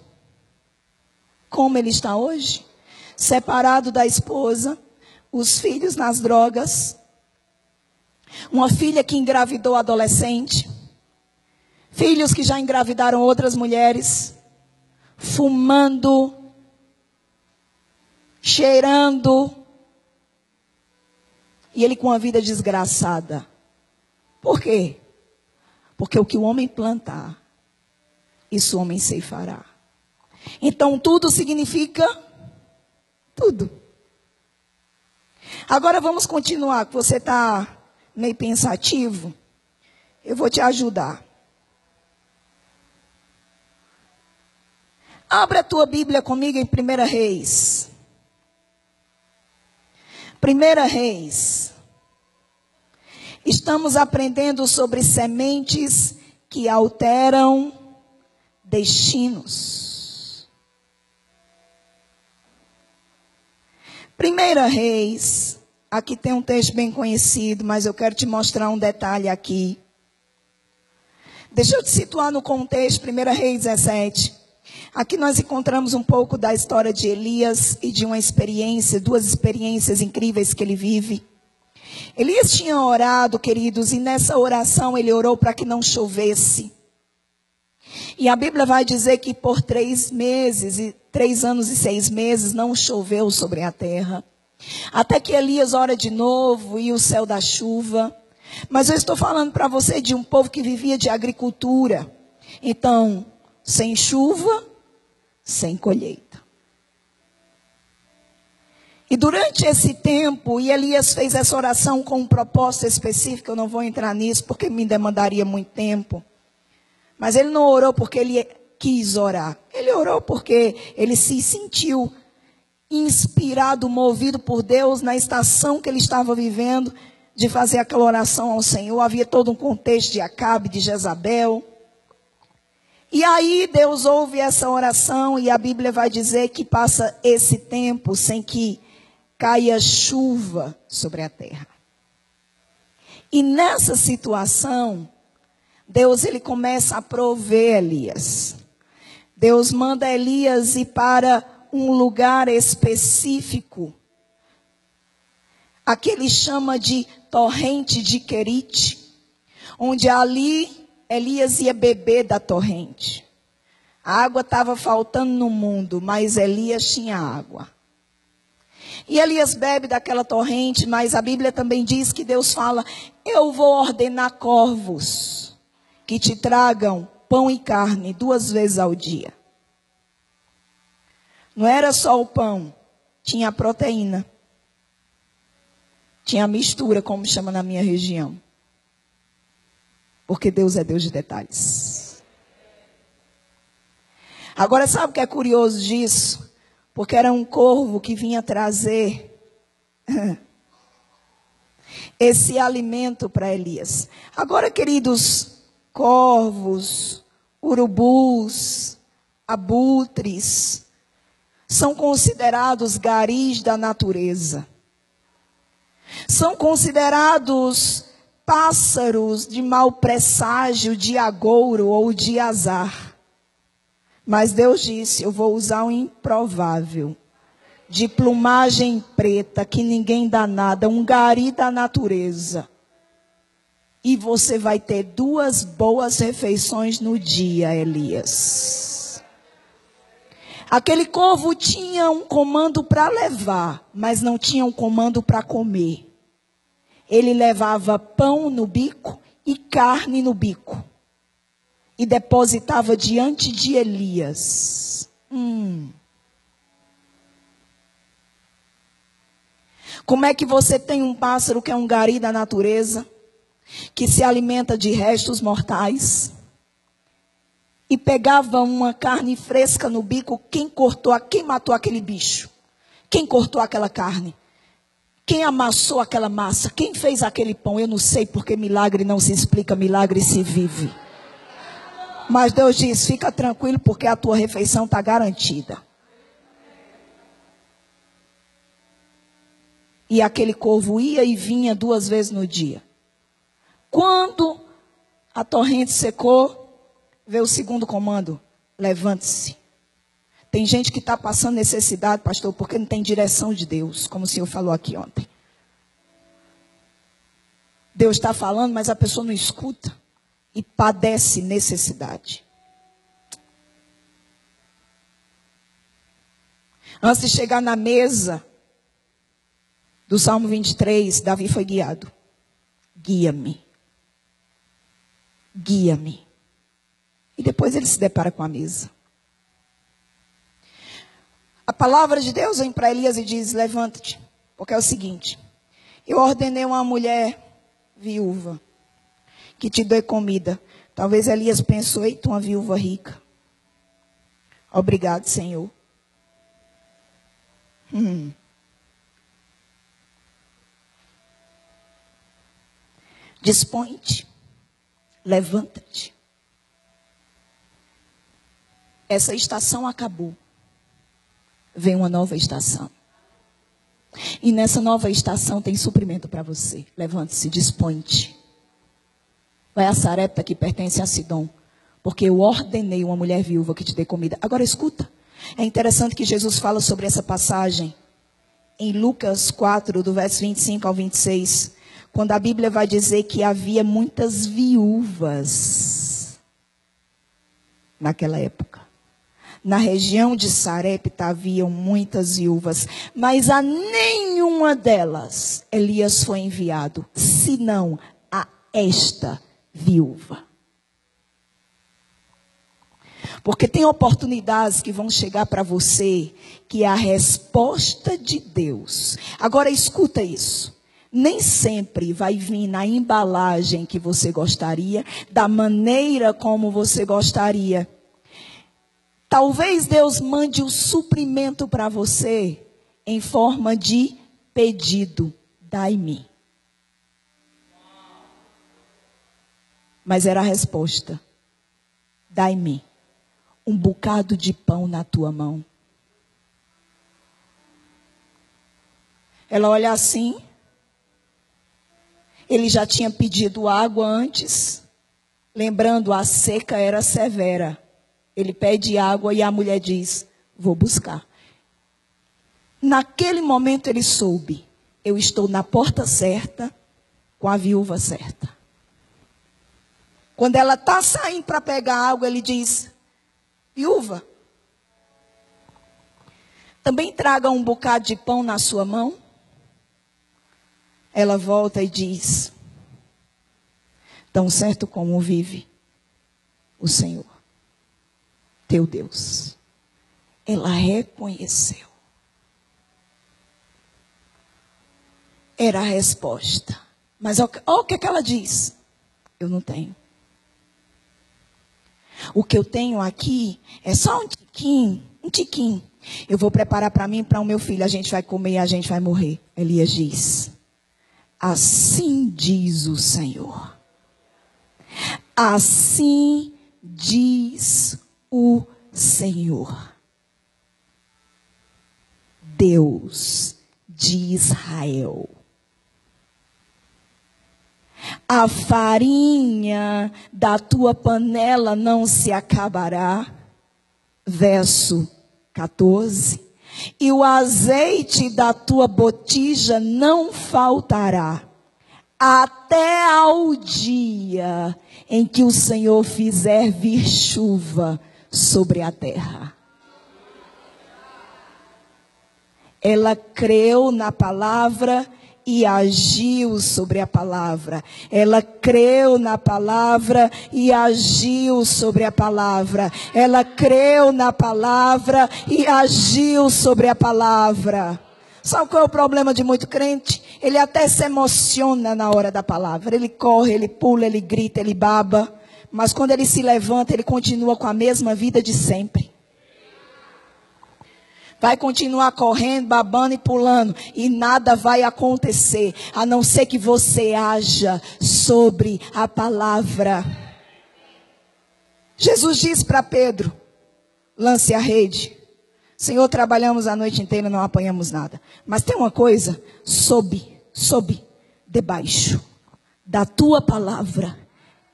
Como ele está hoje? Separado da esposa, os filhos nas drogas, uma filha que engravidou adolescente, filhos que já engravidaram outras mulheres, fumando, cheirando, e ele com a vida desgraçada. Por quê? Porque o que o homem plantar, isso o homem ceifará. Então tudo significa tudo. Agora vamos continuar, você está meio pensativo. Eu vou te ajudar. Abra a tua Bíblia comigo em 1 Reis. 1 Reis. Estamos aprendendo sobre sementes que alteram destinos. Primeira Reis, aqui tem um texto bem conhecido, mas eu quero te mostrar um detalhe aqui. Deixa eu te situar no contexto, 1 Reis 17. Aqui nós encontramos um pouco da história de Elias e de uma experiência, duas experiências incríveis que ele vive. Elias tinha orado, queridos, e nessa oração ele orou para que não chovesse. E a Bíblia vai dizer que por três meses, três anos e seis meses, não choveu sobre a terra. Até que Elias ora de novo e o céu da chuva. Mas eu estou falando para você de um povo que vivia de agricultura. Então, sem chuva, sem colheita. E durante esse tempo, e Elias fez essa oração com um propósito específico, eu não vou entrar nisso porque me demandaria muito tempo. Mas ele não orou porque ele quis orar. Ele orou porque ele se sentiu inspirado, movido por Deus na estação que ele estava vivendo, de fazer aquela oração ao Senhor. Havia todo um contexto de Acabe, de Jezabel. E aí Deus ouve essa oração e a Bíblia vai dizer que passa esse tempo sem que caia chuva sobre a terra. E nessa situação, Deus ele começa a prover Elias. Deus manda Elias ir para um lugar específico. Aqui ele chama de torrente de Querite, onde ali Elias ia beber da torrente. A água estava faltando no mundo, mas Elias tinha água. E Elias bebe daquela torrente, mas a Bíblia também diz que Deus fala: Eu vou ordenar corvos que te tragam pão e carne duas vezes ao dia. Não era só o pão, tinha a proteína. Tinha a mistura, como chama na minha região. Porque Deus é Deus de detalhes. Agora, sabe o que é curioso disso? porque era um corvo que vinha trazer esse alimento para Elias. Agora, queridos, corvos, urubus, abutres, são considerados garis da natureza. São considerados pássaros de mau presságio, de agouro ou de azar. Mas Deus disse: Eu vou usar um improvável, de plumagem preta, que ninguém dá nada, um gari da natureza. E você vai ter duas boas refeições no dia, Elias. Aquele corvo tinha um comando para levar, mas não tinha um comando para comer. Ele levava pão no bico e carne no bico e depositava diante de Elias. Hum. Como é que você tem um pássaro que é um gari da natureza, que se alimenta de restos mortais, e pegava uma carne fresca no bico, quem cortou, quem matou aquele bicho? Quem cortou aquela carne? Quem amassou aquela massa? Quem fez aquele pão? Eu não sei porque milagre não se explica, milagre se vive. Mas Deus diz: fica tranquilo, porque a tua refeição está garantida. E aquele corvo ia e vinha duas vezes no dia. Quando a torrente secou, veio o segundo comando: levante-se. Tem gente que está passando necessidade, pastor, porque não tem direção de Deus, como o senhor falou aqui ontem. Deus está falando, mas a pessoa não escuta e padece necessidade. Antes de chegar na mesa do Salmo 23, Davi foi guiado. Guia-me. Guia-me. E depois ele se depara com a mesa. A palavra de Deus vem para Elias e diz: Levanta-te, porque é o seguinte: eu ordenei uma mulher viúva que te dê comida. Talvez Elias pensou: eita, uma viúva rica. Obrigado, Senhor. Hum. Dispõe-te, levanta-te. Essa estação acabou vem uma nova estação. E nessa nova estação tem suprimento para você. Levante-se, dispõe-te. Vai a Sarepta que pertence a Sidom. Porque eu ordenei uma mulher viúva que te dê comida. Agora escuta. É interessante que Jesus fala sobre essa passagem em Lucas 4, do verso 25 ao 26. Quando a Bíblia vai dizer que havia muitas viúvas naquela época. Na região de Sarepta haviam muitas viúvas, mas a nenhuma delas Elias foi enviado, senão a esta viúva. Porque tem oportunidades que vão chegar para você que é a resposta de Deus. Agora escuta isso. Nem sempre vai vir na embalagem que você gostaria, da maneira como você gostaria. Talvez Deus mande o suprimento para você em forma de pedido. Dai-me. Mas era a resposta. Dai-me um bocado de pão na tua mão. Ela olha assim. Ele já tinha pedido água antes. Lembrando, a seca era severa. Ele pede água e a mulher diz: Vou buscar. Naquele momento ele soube: Eu estou na porta certa, com a viúva certa. Quando ela está saindo para pegar água, ele diz: Viúva, também traga um bocado de pão na sua mão. Ela volta e diz: Tão certo como vive o Senhor teu Deus. Ela reconheceu. Era a resposta. Mas olha o que, é que ela diz: Eu não tenho. O que eu tenho aqui é só um tiquinho, um tiquinho. Eu vou preparar para mim e para o meu filho. A gente vai comer e a gente vai morrer. Elias diz: Assim diz o Senhor. Assim diz o Senhor, Deus de Israel. A farinha da tua panela não se acabará. Verso 14. E o azeite da tua botija não faltará, até ao dia em que o Senhor fizer vir chuva sobre a terra. Ela creu na palavra e agiu sobre a palavra. Ela creu na palavra e agiu sobre a palavra. Ela creu na palavra e agiu sobre a palavra. Sabe qual é o problema de muito crente? Ele até se emociona na hora da palavra. Ele corre, ele pula, ele grita, ele baba. Mas quando ele se levanta, ele continua com a mesma vida de sempre. Vai continuar correndo, babando e pulando. E nada vai acontecer. A não ser que você haja sobre a palavra. Jesus disse para Pedro: lance a rede. Senhor, trabalhamos a noite inteira, não apanhamos nada. Mas tem uma coisa: sob, sob, debaixo da tua palavra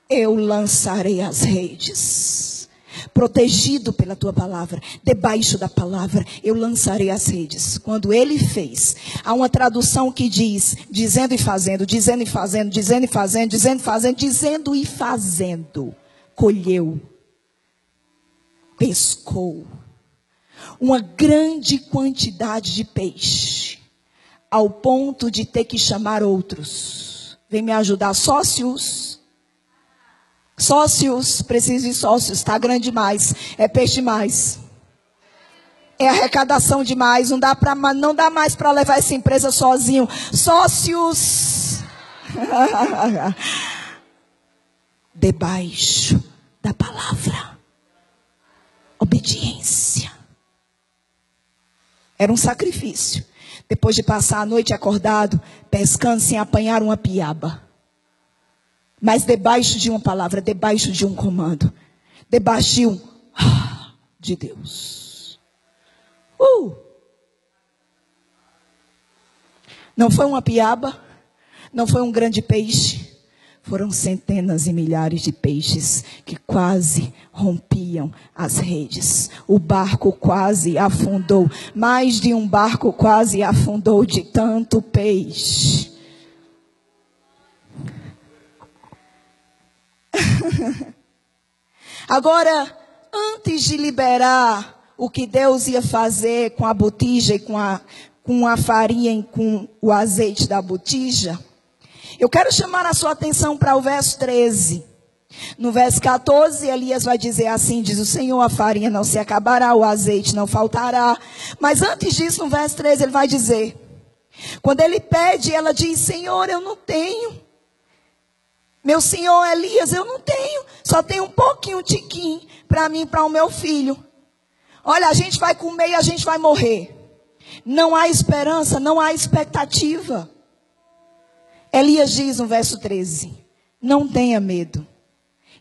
eu lançarei as redes. Protegido pela tua palavra, debaixo da palavra, eu lançarei as redes. Quando ele fez, há uma tradução que diz: dizendo e fazendo, dizendo e fazendo, dizendo e fazendo, dizendo e fazendo, dizendo e fazendo. Colheu, pescou uma grande quantidade de peixe, ao ponto de ter que chamar outros. Vem me ajudar, sócios. Sócios, preciso de sócios, está grande demais, é peixe demais. É arrecadação demais, não dá, pra, não dá mais para levar essa empresa sozinho. Sócios. Debaixo da palavra. Obediência. Era um sacrifício. Depois de passar a noite acordado, pescando sem apanhar uma piaba. Mas debaixo de uma palavra, debaixo de um comando. Debaixo de um ah, de Deus. Uh! Não foi uma piaba, não foi um grande peixe, foram centenas e milhares de peixes que quase rompiam as redes. O barco quase afundou. Mais de um barco quase afundou de tanto peixe. Agora, antes de liberar o que Deus ia fazer com a botija e com a, com a farinha e com o azeite da botija, eu quero chamar a sua atenção para o verso 13. No verso 14, Elias vai dizer assim: diz o Senhor, a farinha não se acabará, o azeite não faltará. Mas antes disso, no verso 13, ele vai dizer: quando ele pede, ela diz: Senhor, eu não tenho. Meu senhor Elias, eu não tenho. Só tenho um pouquinho, tiquinho, para mim e para o meu filho. Olha, a gente vai comer e a gente vai morrer. Não há esperança, não há expectativa. Elias diz no verso 13: Não tenha medo.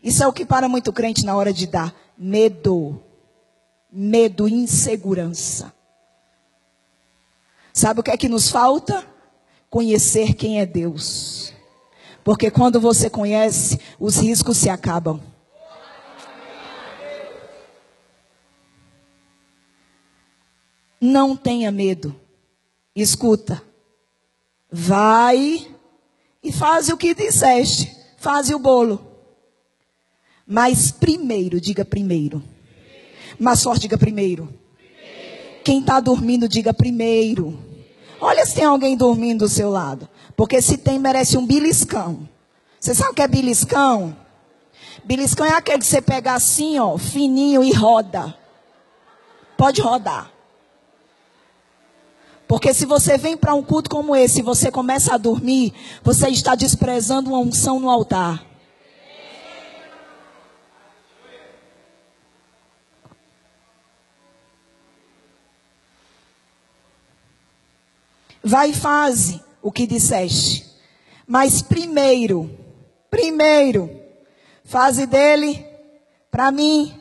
Isso é o que para muito crente na hora de dar medo. Medo, insegurança. Sabe o que é que nos falta? Conhecer quem é Deus. Porque quando você conhece, os riscos se acabam. Não tenha medo. Escuta. Vai e faz o que disseste. Faz o bolo. Mas primeiro, diga primeiro. Mas forte, diga primeiro. Quem está dormindo, diga primeiro. Olha se tem alguém dormindo do seu lado. Porque se tem, merece um beliscão. Você sabe o que é beliscão? Beliscão é aquele que você pega assim, ó, fininho e roda. Pode rodar. Porque se você vem para um culto como esse e você começa a dormir, você está desprezando uma unção no altar. Vai e faz o que disseste. Mas primeiro, primeiro, faze dele, para mim,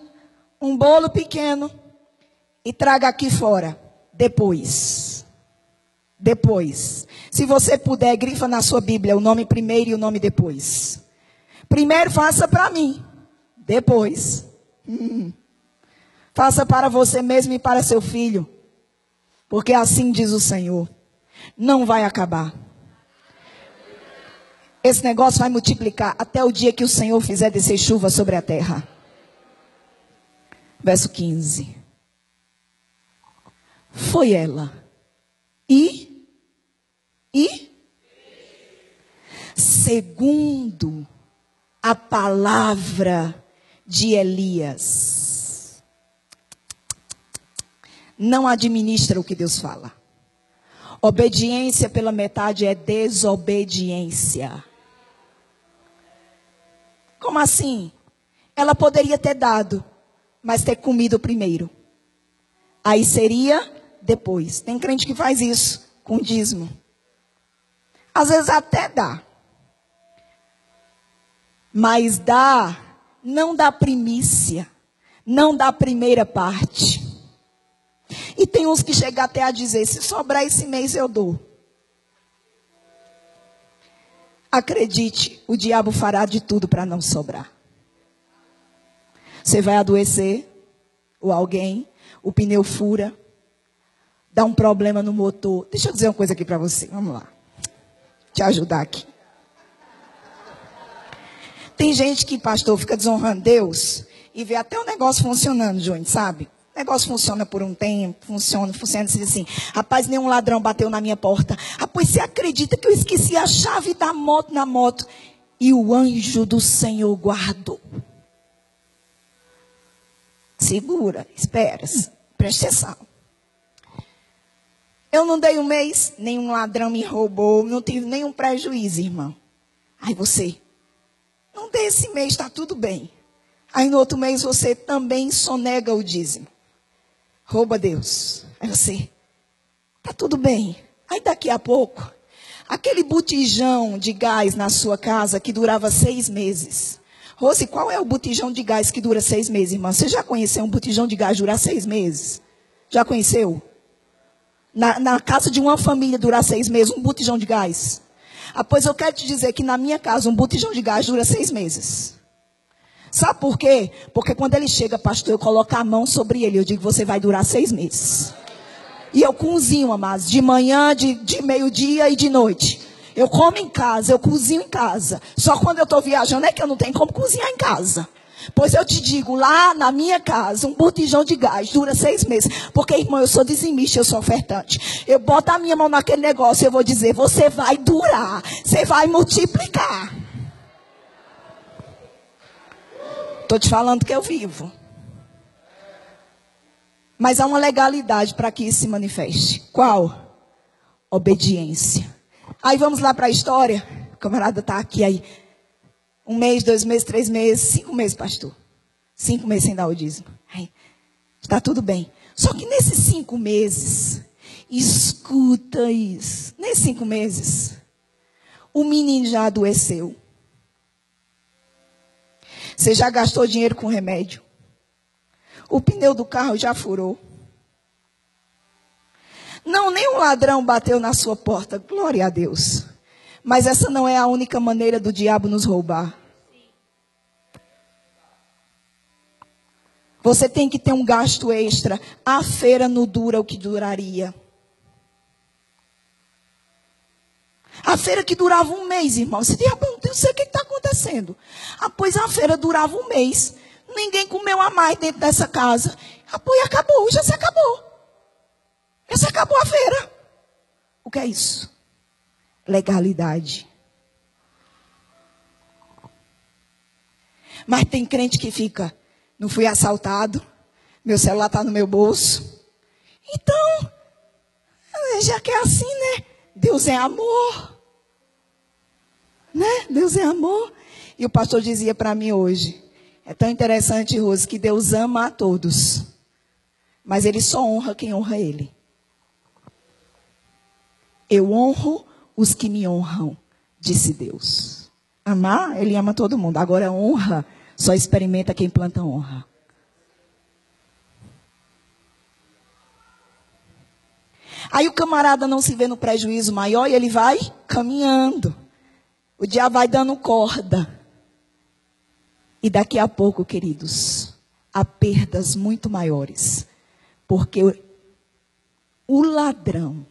um bolo pequeno e traga aqui fora. Depois. Depois. Se você puder, grifa na sua Bíblia o nome primeiro e o nome depois. Primeiro faça para mim. Depois. Hum. Faça para você mesmo e para seu filho. Porque assim diz o Senhor. Não vai acabar. Esse negócio vai multiplicar até o dia que o Senhor fizer descer chuva sobre a terra. Verso 15. Foi ela. E e segundo a palavra de Elias. Não administra o que Deus fala. Obediência pela metade é desobediência. Como assim? Ela poderia ter dado, mas ter comido primeiro. Aí seria depois. Tem crente que faz isso com dízimo. Às vezes até dá. Mas dá, não dá primícia, não dá primeira parte. E tem uns que chegam até a dizer: se sobrar esse mês eu dou. acredite, o diabo fará de tudo para não sobrar. Você vai adoecer, ou alguém, o pneu fura, dá um problema no motor. Deixa eu dizer uma coisa aqui para você, vamos lá. Te ajudar aqui. Tem gente que, pastor, fica desonrando Deus e vê até o negócio funcionando, João, sabe? O negócio funciona por um tempo, funciona, funciona assim, assim. Rapaz, nenhum ladrão bateu na minha porta. Rapaz, você acredita que eu esqueci a chave da moto na moto? E o anjo do Senhor guardou. Segura, espera, preste atenção. Eu não dei um mês, nenhum ladrão me roubou, não tive nenhum prejuízo, irmão. Aí você, não dei esse mês, está tudo bem. Aí no outro mês você também sonega o dízimo rouba Deus. Aí você, tá tudo bem. Aí daqui a pouco, aquele botijão de gás na sua casa que durava seis meses. Rose, qual é o botijão de gás que dura seis meses, irmã? Você já conheceu um botijão de gás durar seis meses? Já conheceu? Na, na casa de uma família durar seis meses, um botijão de gás. Ah, pois eu quero te dizer que na minha casa um botijão de gás dura seis meses. Sabe por quê? Porque quando ele chega, pastor, eu coloco a mão sobre ele. Eu digo, você vai durar seis meses. E eu cozinho, amados, de manhã, de, de meio-dia e de noite. Eu como em casa, eu cozinho em casa. Só quando eu estou viajando é que eu não tenho como cozinhar em casa. Pois eu te digo, lá na minha casa, um botijão de gás dura seis meses. Porque, irmão, eu sou dizimista, eu sou ofertante. Eu boto a minha mão naquele negócio e eu vou dizer, você vai durar, você vai multiplicar. Estou te falando que eu vivo. Mas há uma legalidade para que isso se manifeste. Qual? Obediência. Aí vamos lá para a história. O camarada está aqui aí. Um mês, dois meses, três meses, cinco meses, pastor. Cinco meses sem dar o dízimo. Está tudo bem. Só que nesses cinco meses, escuta isso. Nesses cinco meses, o menino já adoeceu. Você já gastou dinheiro com remédio. O pneu do carro já furou. Não, nenhum ladrão bateu na sua porta. Glória a Deus. Mas essa não é a única maneira do diabo nos roubar. Você tem que ter um gasto extra. A feira não dura o que duraria. A feira que durava um mês, irmão. Você diabo, não sei o que está acontecendo. Ah, pois a feira durava um mês. Ninguém comeu a mais dentro dessa casa. Ah, pois acabou, já se acabou. Já se acabou a feira. O que é isso? Legalidade. Mas tem crente que fica, não fui assaltado, meu celular está no meu bolso. Então, já que é assim, né? Deus é amor. Né? Deus é amor. E o pastor dizia para mim hoje: é tão interessante, Rose, que Deus ama a todos, mas Ele só honra quem honra Ele. Eu honro os que me honram, disse Deus. Amar, Ele ama todo mundo. Agora, honra, só experimenta quem planta honra. Aí o camarada não se vê no prejuízo maior e ele vai caminhando. O diabo vai dando corda. E daqui a pouco, queridos, há perdas muito maiores. Porque o ladrão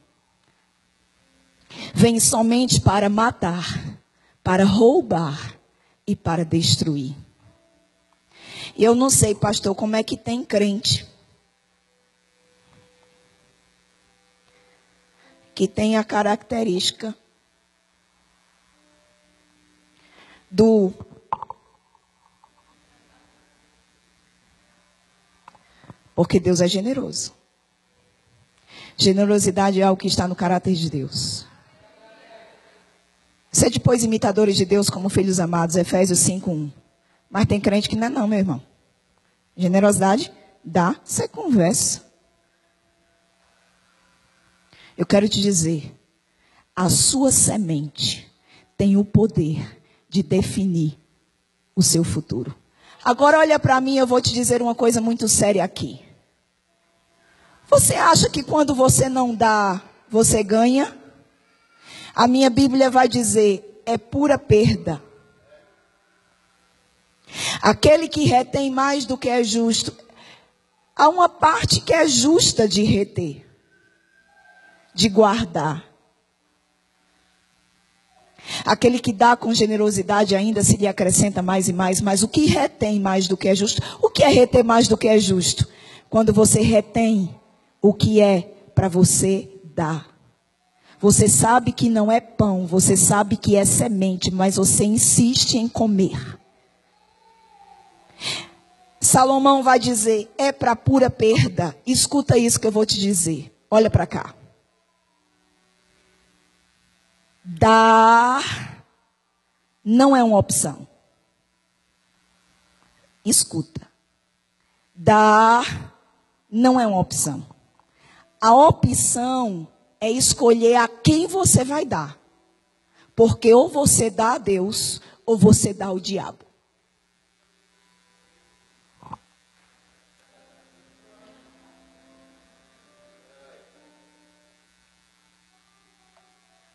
vem somente para matar, para roubar e para destruir. E eu não sei, pastor, como é que tem crente que tem a característica do Porque Deus é generoso. Generosidade é algo que está no caráter de Deus. Sede, depois imitadores de Deus como filhos amados, Efésios 5:1. Mas tem crente que não é não, meu irmão. Generosidade dá, você conversa. Eu quero te dizer, a sua semente tem o poder de definir o seu futuro. Agora olha para mim, eu vou te dizer uma coisa muito séria aqui. Você acha que quando você não dá, você ganha? A minha Bíblia vai dizer: é pura perda. Aquele que retém mais do que é justo, há uma parte que é justa de reter, de guardar. Aquele que dá com generosidade ainda se lhe acrescenta mais e mais, mas o que retém mais do que é justo? O que é reter mais do que é justo? Quando você retém o que é para você dar. Você sabe que não é pão, você sabe que é semente, mas você insiste em comer. Salomão vai dizer: é para pura perda. Escuta isso que eu vou te dizer. Olha para cá. Dar não é uma opção. Escuta. Dar não é uma opção. A opção é escolher a quem você vai dar. Porque ou você dá a Deus, ou você dá ao diabo.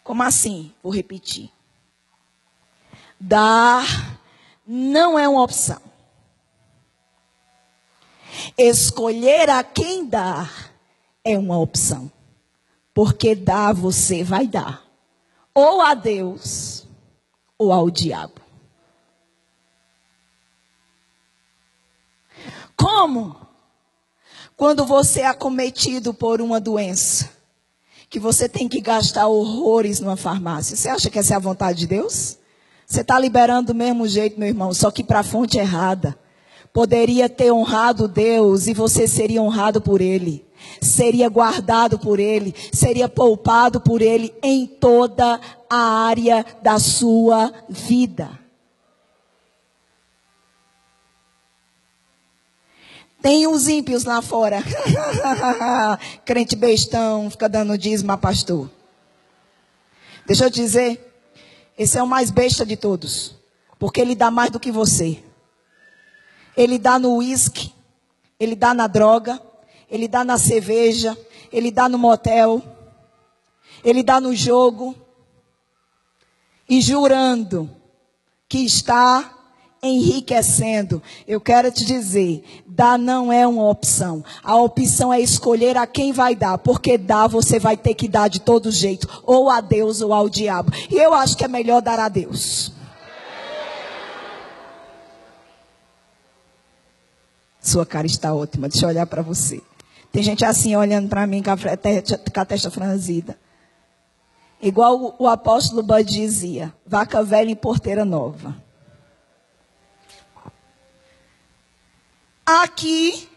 Como assim? Vou repetir. Dar não é uma opção. Escolher a quem dar é uma opção. Porque dar você vai dar. Ou a Deus, ou ao diabo. Como? Quando você é acometido por uma doença que você tem que gastar horrores numa farmácia. Você acha que essa é a vontade de Deus? Você está liberando do mesmo jeito, meu irmão, só que para a fonte errada. Poderia ter honrado Deus e você seria honrado por Ele. Seria guardado por Ele, seria poupado por Ele em toda a área da sua vida. Tem uns ímpios lá fora. Crente bestão, fica dando dízimo a pastor. Deixa eu te dizer, esse é o mais besta de todos. Porque ele dá mais do que você. Ele dá no uísque, ele dá na droga, ele dá na cerveja, ele dá no motel, ele dá no jogo. E jurando que está enriquecendo. Eu quero te dizer, dar não é uma opção. A opção é escolher a quem vai dar, porque dar você vai ter que dar de todo jeito, ou a Deus ou ao diabo. E eu acho que é melhor dar a Deus. Sua cara está ótima, deixa eu olhar para você. Tem gente assim olhando para mim com a, testa franzida. Igual o, apóstolo Bud dizia: vaca velha em porteira nova. Aqui,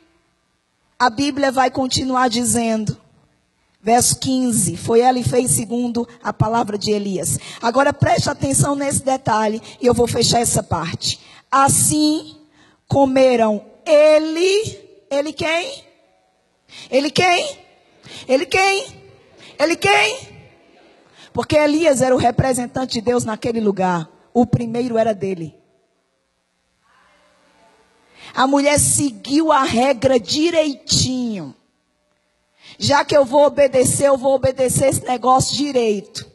a Bíblia vai continuar dizendo, verso 15: Foi ela e fez segundo a palavra de Elias. Agora preste atenção nesse detalhe e eu vou fechar essa parte. Assim comeram ele, ele quem? Ele quem? Ele quem? Ele quem? Porque Elias era o representante de Deus naquele lugar. O primeiro era dele. A mulher seguiu a regra direitinho. Já que eu vou obedecer, eu vou obedecer esse negócio direito.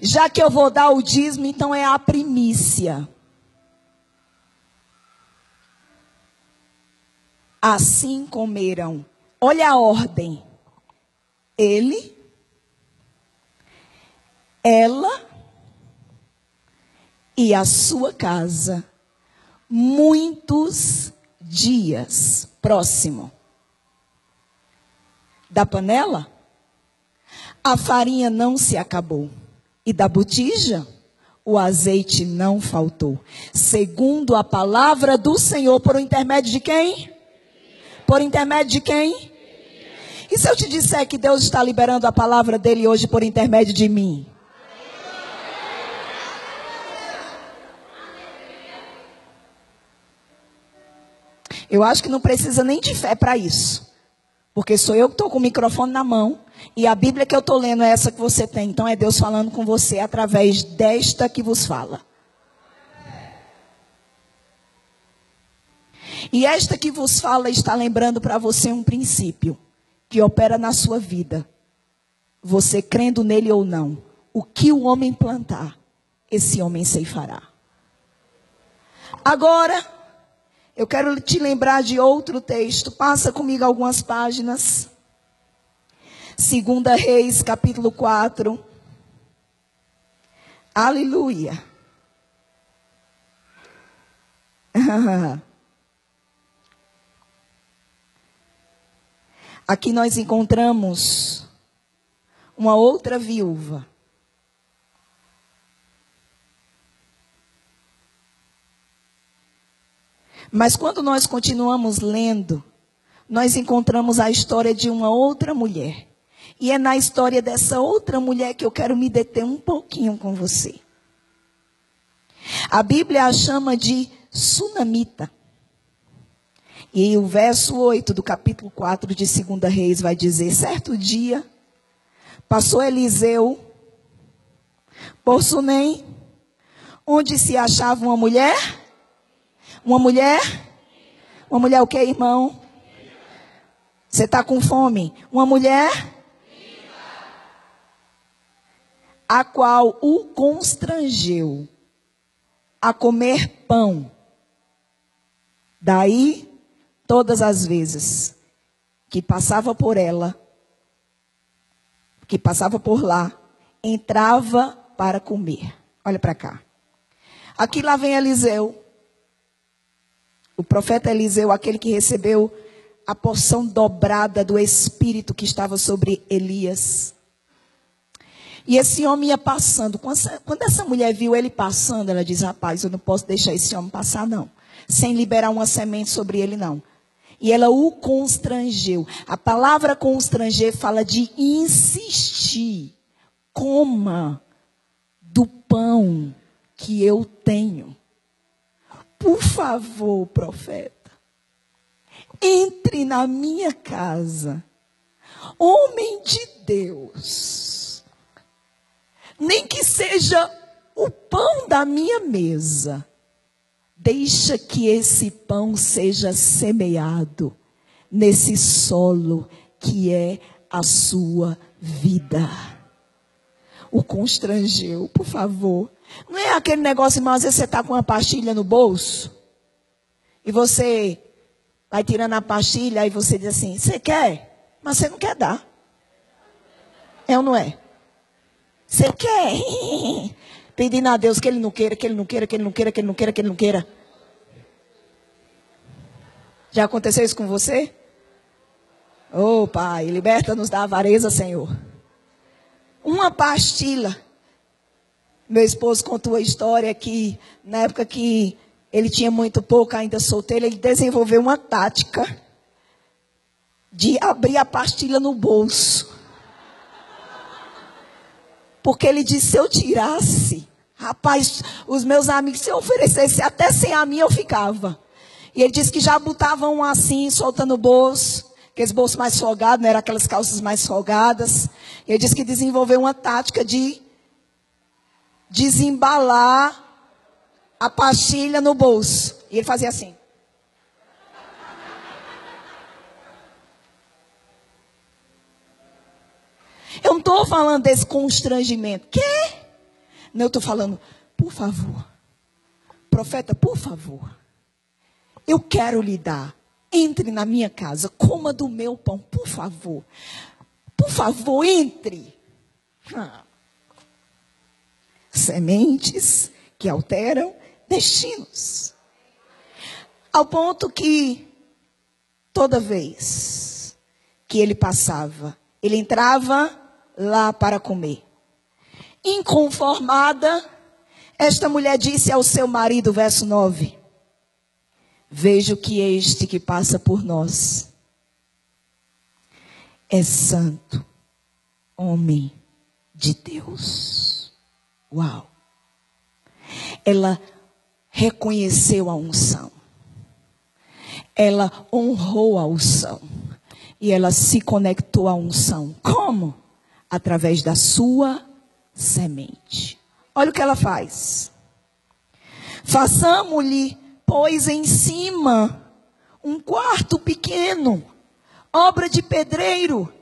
Já que eu vou dar o dízimo, então é a primícia. Assim comeram. Olha a ordem. Ele, ela e a sua casa muitos dias. Próximo. Da panela, a farinha não se acabou. E da botija, o azeite não faltou. Segundo a palavra do Senhor, por intermédio de quem? Por intermédio de quem? E se eu te disser que Deus está liberando a palavra dele hoje por intermédio de mim? Eu acho que não precisa nem de fé para isso. Porque sou eu que estou com o microfone na mão. E a Bíblia que eu estou lendo é essa que você tem. Então é Deus falando com você através desta que vos fala. E esta que vos fala está lembrando para você um princípio que opera na sua vida. Você crendo nele ou não, o que o homem plantar, esse homem ceifará. Agora, eu quero te lembrar de outro texto. Passa comigo algumas páginas. Segunda Reis, capítulo 4. Aleluia. Aqui nós encontramos uma outra viúva. Mas quando nós continuamos lendo, nós encontramos a história de uma outra mulher. E é na história dessa outra mulher que eu quero me deter um pouquinho com você. A Bíblia a chama de sunamita. E o verso 8 do capítulo 4 de 2 Reis vai dizer: certo dia, passou Eliseu por Sunem, onde se achava uma mulher. Uma mulher? Uma mulher o que, irmão? Você está com fome? Uma mulher? A qual o constrangeu a comer pão. Daí, todas as vezes que passava por ela, que passava por lá, entrava para comer. Olha para cá. Aqui lá vem Eliseu. O profeta Eliseu, aquele que recebeu a porção dobrada do Espírito que estava sobre Elias. E esse homem ia passando. Quando essa mulher viu ele passando, ela diz: Rapaz, eu não posso deixar esse homem passar, não. Sem liberar uma semente sobre ele, não. E ela o constrangeu. A palavra constranger fala de insistir. Coma do pão que eu tenho. Por favor, profeta, entre na minha casa. Homem de Deus nem que seja o pão da minha mesa. Deixa que esse pão seja semeado nesse solo que é a sua vida. O constrangeu, por favor. Não é aquele negócio, mas às vezes você está com uma pastilha no bolso e você vai tirando a pastilha e você diz assim: Você quer? Mas você não quer dar. É ou não é? Você quer? Pedindo a Deus que Ele não queira, que Ele não queira, que Ele não queira, que Ele não queira, que Ele não queira. Já aconteceu isso com você? Oh, Pai, liberta-nos da avareza, Senhor. Uma pastilha. Meu esposo contou a história que, na época que ele tinha muito pouco, ainda solteiro, ele desenvolveu uma tática de abrir a pastilha no bolso. Porque ele disse: se eu tirasse, rapaz, os meus amigos, se eu oferecesse até sem a minha, eu ficava. E ele disse que já botavam assim, soltando o bolso, aqueles bolsos mais folgados, não eram aquelas calças mais folgadas. Ele disse que desenvolveu uma tática de desembalar a pastilha no bolso. E ele fazia assim. Eu não estou falando desse constrangimento. Quê? Não, eu estou falando, por favor. Profeta, por favor. Eu quero lhe dar. Entre na minha casa, coma do meu pão, por favor. Por favor, entre. Ah. Sementes que alteram destinos. Ao ponto que, toda vez que ele passava, ele entrava lá para comer. Inconformada, esta mulher disse ao seu marido, verso 9: Vejo que este que passa por nós é santo, homem de Deus. Uau! Ela reconheceu a unção. Ela honrou a unção. E ela se conectou à unção. Como? através da sua semente. Olha o que ela faz. Façamos-lhe, pois, em cima um quarto pequeno, obra de pedreiro,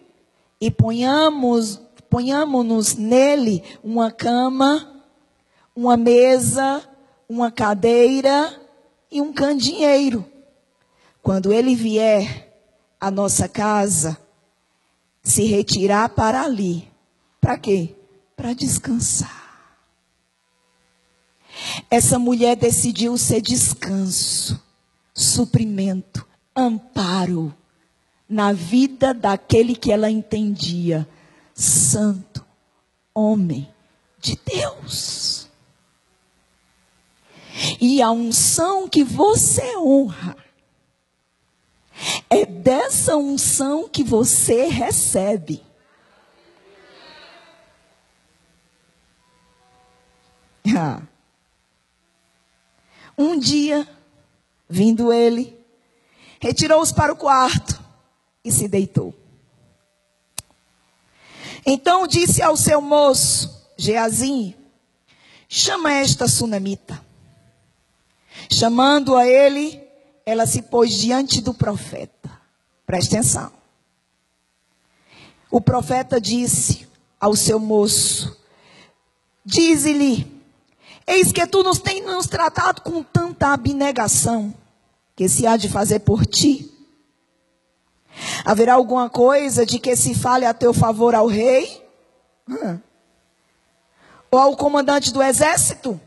e ponhamos, ponhamos nele uma cama, uma mesa, uma cadeira e um candeeiro. Quando ele vier à nossa casa, se retirar para ali. Para quê? Para descansar. Essa mulher decidiu ser descanso, suprimento, amparo na vida daquele que ela entendia, santo, homem de Deus. E a unção que você honra, é dessa unção que você recebe. Um dia, vindo ele, retirou-os para o quarto e se deitou. Então disse ao seu moço, Geazim, chama esta sunamita. Chamando a ele, ela se pôs diante do profeta. Preste atenção. O profeta disse ao seu moço: Dize-lhe, eis que tu nos tens nos tratado com tanta abnegação, que se há de fazer por ti Haverá alguma coisa de que se fale a teu favor ao rei? Ou ao comandante do exército?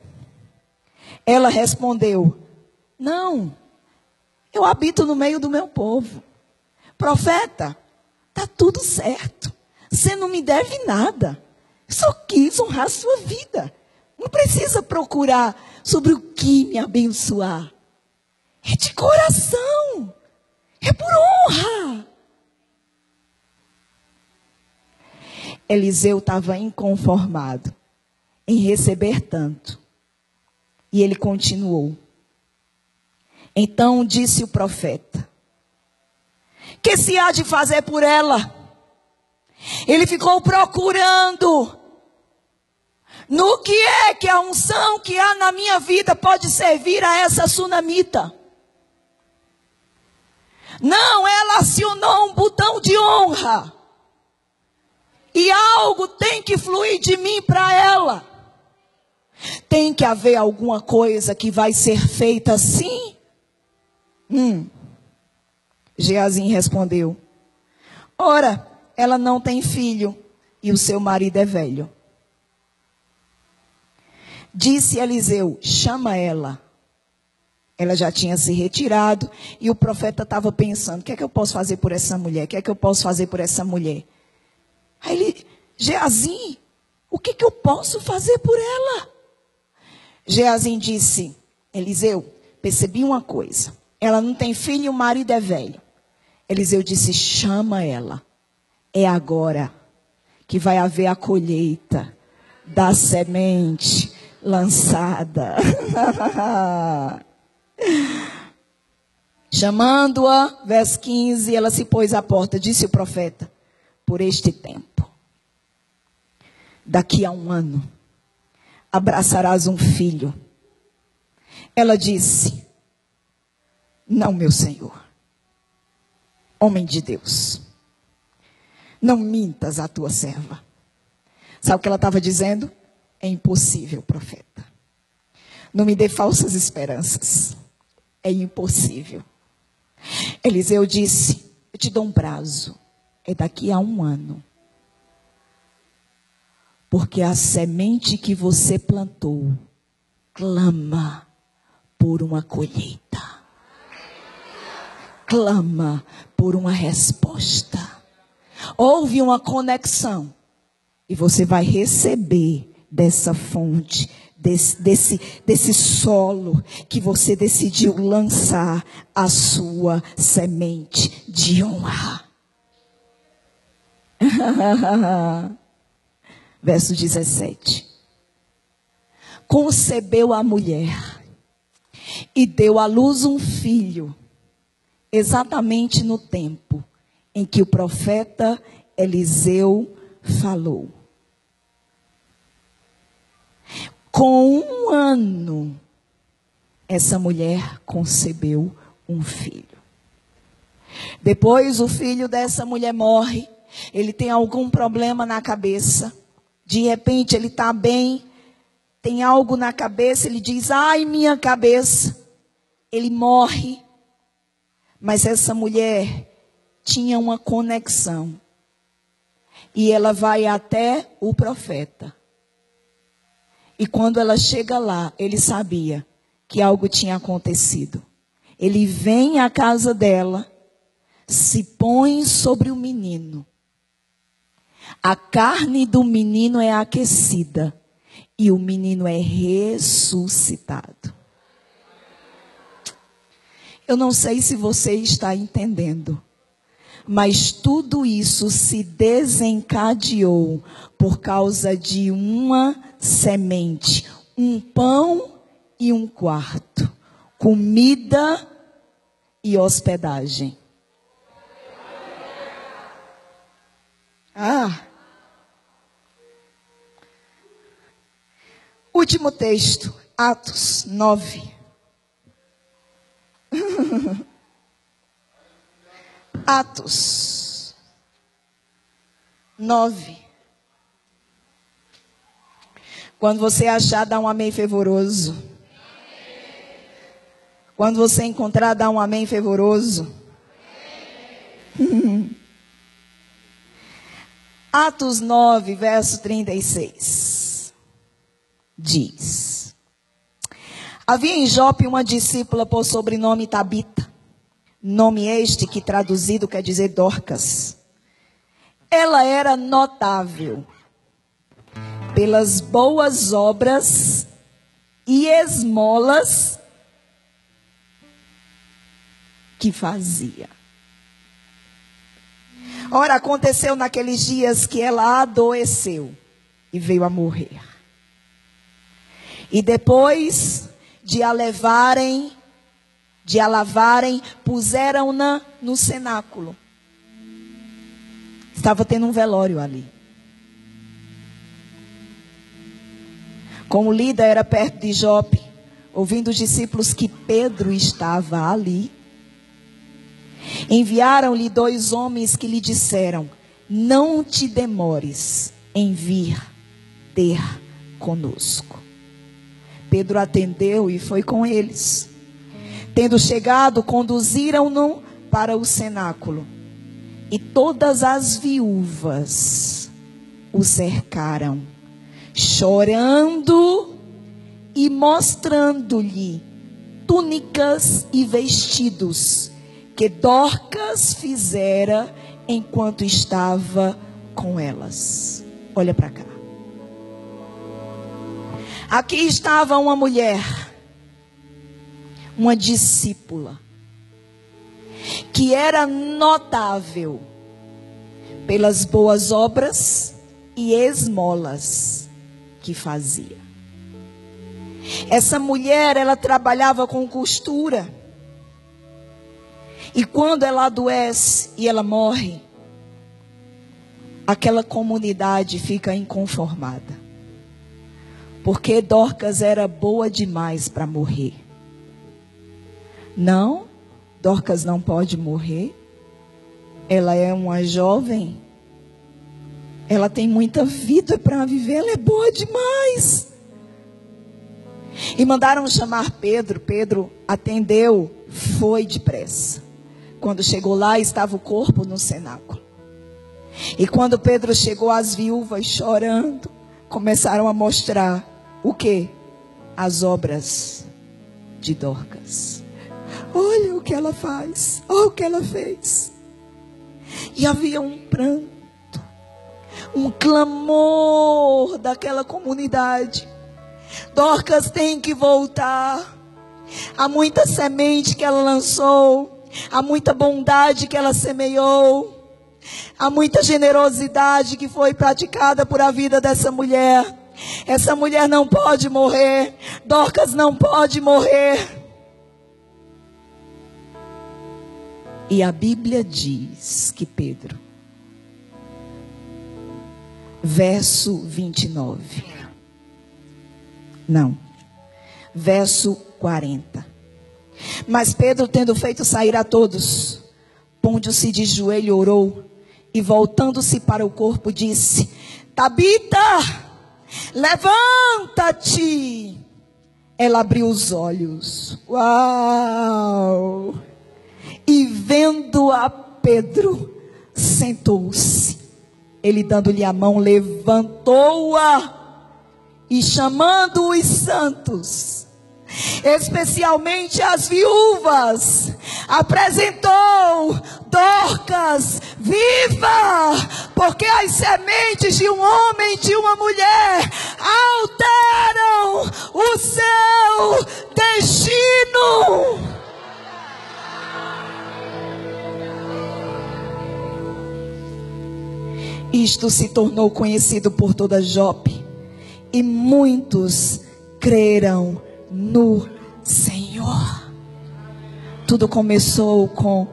Ela respondeu: Não, eu habito no meio do meu povo. Profeta, está tudo certo. Você não me deve nada. Só quis honrar sua vida. Não precisa procurar sobre o que me abençoar. É de coração. É por honra. Eliseu estava inconformado em receber tanto. E ele continuou. Então disse o profeta: Que se há de fazer por ela? Ele ficou procurando. No que é que a unção que há na minha vida pode servir a essa sunamita? Não, ela acionou um botão de honra. E algo tem que fluir de mim para ela. Tem que haver alguma coisa que vai ser feita assim? Hum. Geazim respondeu: Ora, ela não tem filho e o seu marido é velho. Disse Eliseu: Chama ela. Ela já tinha se retirado e o profeta estava pensando: o que é que eu posso fazer por essa mulher? O que é que eu posso fazer por essa mulher? Aí ele, Geazim, o que, que eu posso fazer por ela? Geazim disse: Eliseu, percebi uma coisa. Ela não tem filho e o marido é velho. Eliseu disse: chama ela. É agora que vai haver a colheita da semente lançada. Chamando-a, verso 15, ela se pôs à porta, disse o profeta: Por este tempo, daqui a um ano, abraçarás um filho. Ela disse: Não, meu senhor, homem de Deus, não mintas a tua serva. Sabe o que ela estava dizendo? É impossível, profeta. Não me dê falsas esperanças é impossível. Eliseu disse: Eu te dou um prazo, é daqui a um ano. Porque a semente que você plantou clama por uma colheita, clama por uma resposta. Houve uma conexão e você vai receber dessa fonte desse, desse, desse solo que você decidiu lançar a sua semente de honra. Verso 17. Concebeu a mulher e deu à luz um filho, exatamente no tempo em que o profeta Eliseu falou. Com um ano, essa mulher concebeu um filho. Depois o filho dessa mulher morre ele tem algum problema na cabeça. De repente ele está bem, tem algo na cabeça, ele diz: ai, minha cabeça. Ele morre. Mas essa mulher tinha uma conexão. E ela vai até o profeta. E quando ela chega lá, ele sabia que algo tinha acontecido. Ele vem à casa dela, se põe sobre o menino. A carne do menino é aquecida e o menino é ressuscitado. Eu não sei se você está entendendo, mas tudo isso se desencadeou por causa de uma semente, um pão e um quarto, comida e hospedagem. Ah. Último texto, Atos 9. Atos 9. Quando você achar, dá um amém fervoroso. Quando você encontrar, dá um amém fervoroso. Atos 9, verso 36. Diz: Havia em Jope uma discípula por sobrenome Tabita, nome este que traduzido quer dizer Dorcas. Ela era notável pelas boas obras e esmolas que fazia. Ora, aconteceu naqueles dias que ela adoeceu e veio a morrer. E depois de a levarem, de a lavarem, puseram-na no cenáculo. Estava tendo um velório ali. Como Lida era perto de Jope, ouvindo os discípulos que Pedro estava ali, Enviaram-lhe dois homens que lhe disseram: Não te demores em vir ter conosco. Pedro atendeu e foi com eles. Tendo chegado, conduziram-no para o cenáculo. E todas as viúvas o cercaram, chorando e mostrando-lhe túnicas e vestidos que Dorcas fizera enquanto estava com elas. Olha para cá. Aqui estava uma mulher, uma discípula, que era notável pelas boas obras e esmolas que fazia. Essa mulher, ela trabalhava com costura. E quando ela adoece e ela morre, aquela comunidade fica inconformada. Porque Dorcas era boa demais para morrer. Não, Dorcas não pode morrer. Ela é uma jovem. Ela tem muita vida para viver, ela é boa demais. E mandaram chamar Pedro. Pedro atendeu, foi depressa. Quando chegou lá, estava o corpo no cenáculo. E quando Pedro chegou, as viúvas chorando, começaram a mostrar o que? As obras de Dorcas. Olha o que ela faz, olha o que ela fez. E havia um pranto, um clamor daquela comunidade. Dorcas tem que voltar. Há muita semente que ela lançou. Há muita bondade que ela semeou. Há muita generosidade que foi praticada por a vida dessa mulher. Essa mulher não pode morrer. Dorcas não pode morrer. E a Bíblia diz que Pedro, verso 29. Não, verso 40. Mas Pedro, tendo feito sair a todos, pondo-se de joelho, orou E voltando-se para o corpo, disse: Tabita, levanta-te. Ela abriu os olhos. Uau! E vendo a Pedro, sentou-se. Ele, dando-lhe a mão, levantou-a e chamando os santos, especialmente as viúvas, apresentou Dorcas viva, porque as sementes de um homem e de uma mulher alteram o seu destino. Isto se tornou conhecido por toda Jope, e muitos creram no Senhor. Tudo começou com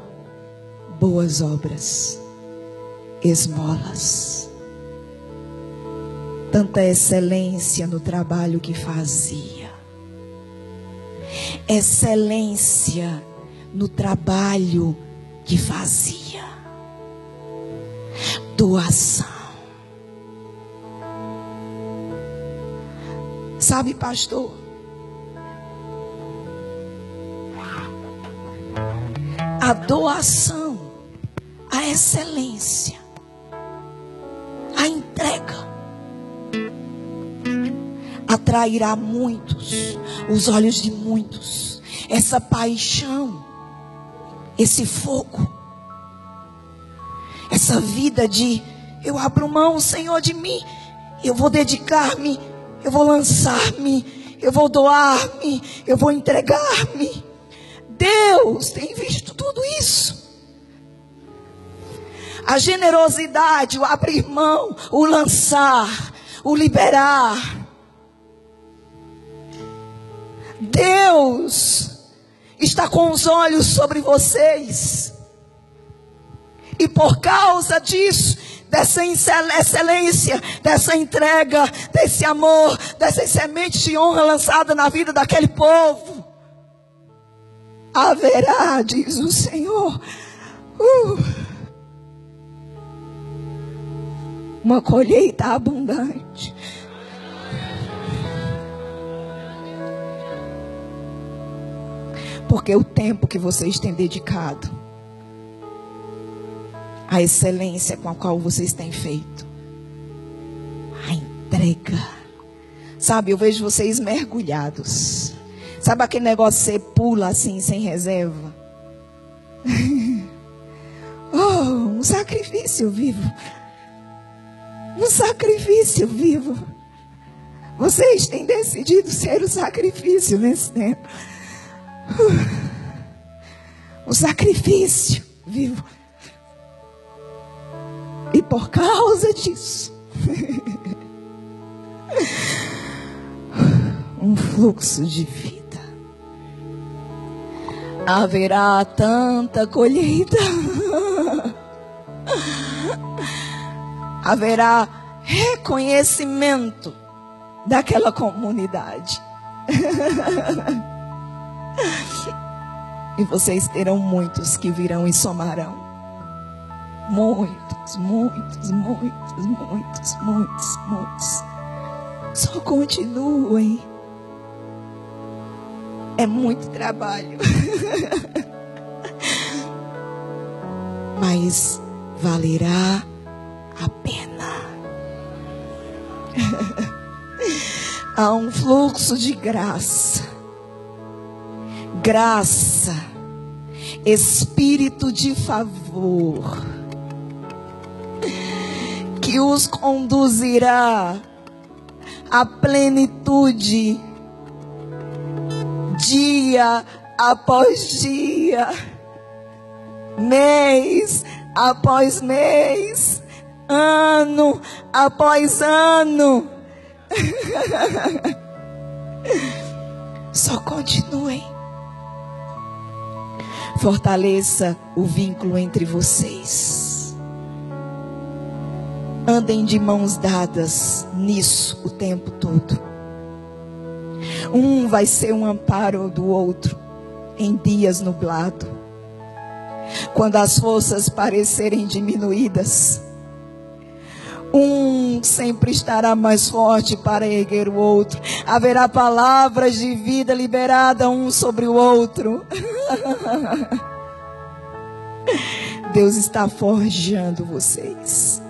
boas obras, esmolas, tanta excelência no trabalho que fazia, excelência no trabalho que fazia, doação. Sabe, pastor? A doação, a excelência, a entrega. Atrairá muitos, os olhos de muitos. Essa paixão, esse fogo, essa vida de eu abro mão, Senhor, de mim, eu vou dedicar-me. Eu vou lançar-me, eu vou doar-me, eu vou entregar-me. Deus tem visto tudo isso. A generosidade, o abrir mão, o lançar, o liberar. Deus está com os olhos sobre vocês. E por causa disso, dessa excelência, dessa entrega, desse amor, dessas sementes de honra lançada na vida daquele povo. Haverá, diz o Senhor, uh, uma colheita abundante. Porque o tempo que vocês têm dedicado a excelência com a qual vocês têm feito. A entrega. Sabe, eu vejo vocês mergulhados. Sabe aquele negócio que você pula assim, sem reserva? oh, um sacrifício vivo. Um sacrifício vivo. Vocês têm decidido ser o sacrifício nesse tempo. O sacrifício vivo. E por causa disso, um fluxo de vida. Haverá tanta colheita. Haverá reconhecimento daquela comunidade. e vocês terão muitos que virão e somarão. Muitos, muitos, muitos, muitos, muitos, muitos. Só continuem. É muito trabalho. Mas valerá a pena. Há um fluxo de graça. Graça. Espírito de favor que os conduzirá à plenitude, dia após dia, mês após mês, ano após ano. Só continuem. Fortaleça o vínculo entre vocês. Andem de mãos dadas nisso o tempo todo. Um vai ser um amparo do outro em dias nublados. quando as forças parecerem diminuídas. Um sempre estará mais forte para erguer o outro. Haverá palavras de vida liberada um sobre o outro. Deus está forjando vocês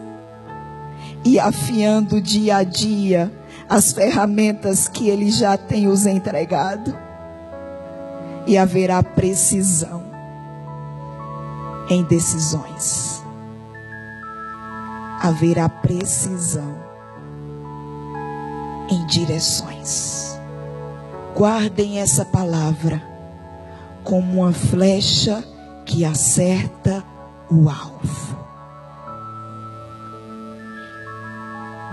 e afiando dia a dia as ferramentas que Ele já tem os entregado. E haverá precisão em decisões. Haverá precisão em direções. Guardem essa palavra como uma flecha que acerta o alvo.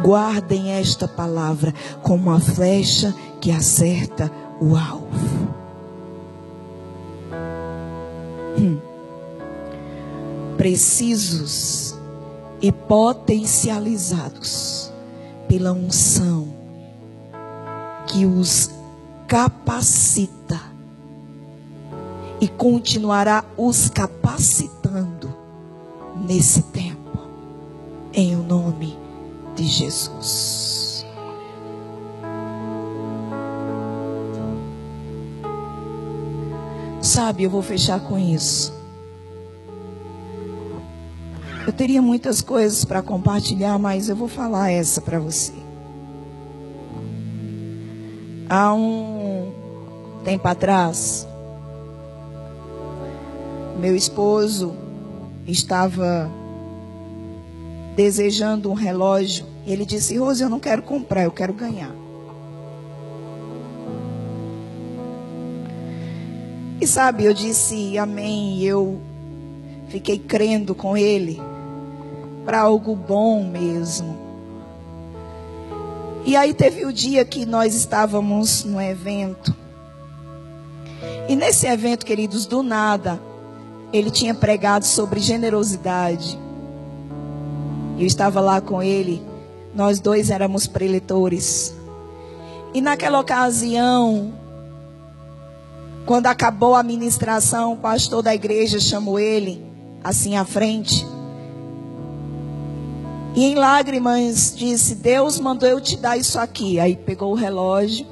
Guardem esta palavra como uma flecha que acerta o alvo. Hum. Precisos e potencializados pela unção que os capacita e continuará os capacitando nesse tempo, em o nome de Jesus. Sabe, eu vou fechar com isso. Eu teria muitas coisas para compartilhar, mas eu vou falar essa para você. Há um tempo atrás, meu esposo estava desejando um relógio. Ele disse: Rose, eu não quero comprar, eu quero ganhar. E sabe, eu disse amém. Eu fiquei crendo com ele para algo bom mesmo. E aí teve o dia que nós estávamos no evento. E nesse evento, queridos, do nada, ele tinha pregado sobre generosidade. Eu estava lá com ele, nós dois éramos preletores. E naquela ocasião, quando acabou a ministração, o pastor da igreja chamou ele assim à frente. E em lágrimas disse: Deus mandou eu te dar isso aqui. Aí pegou o relógio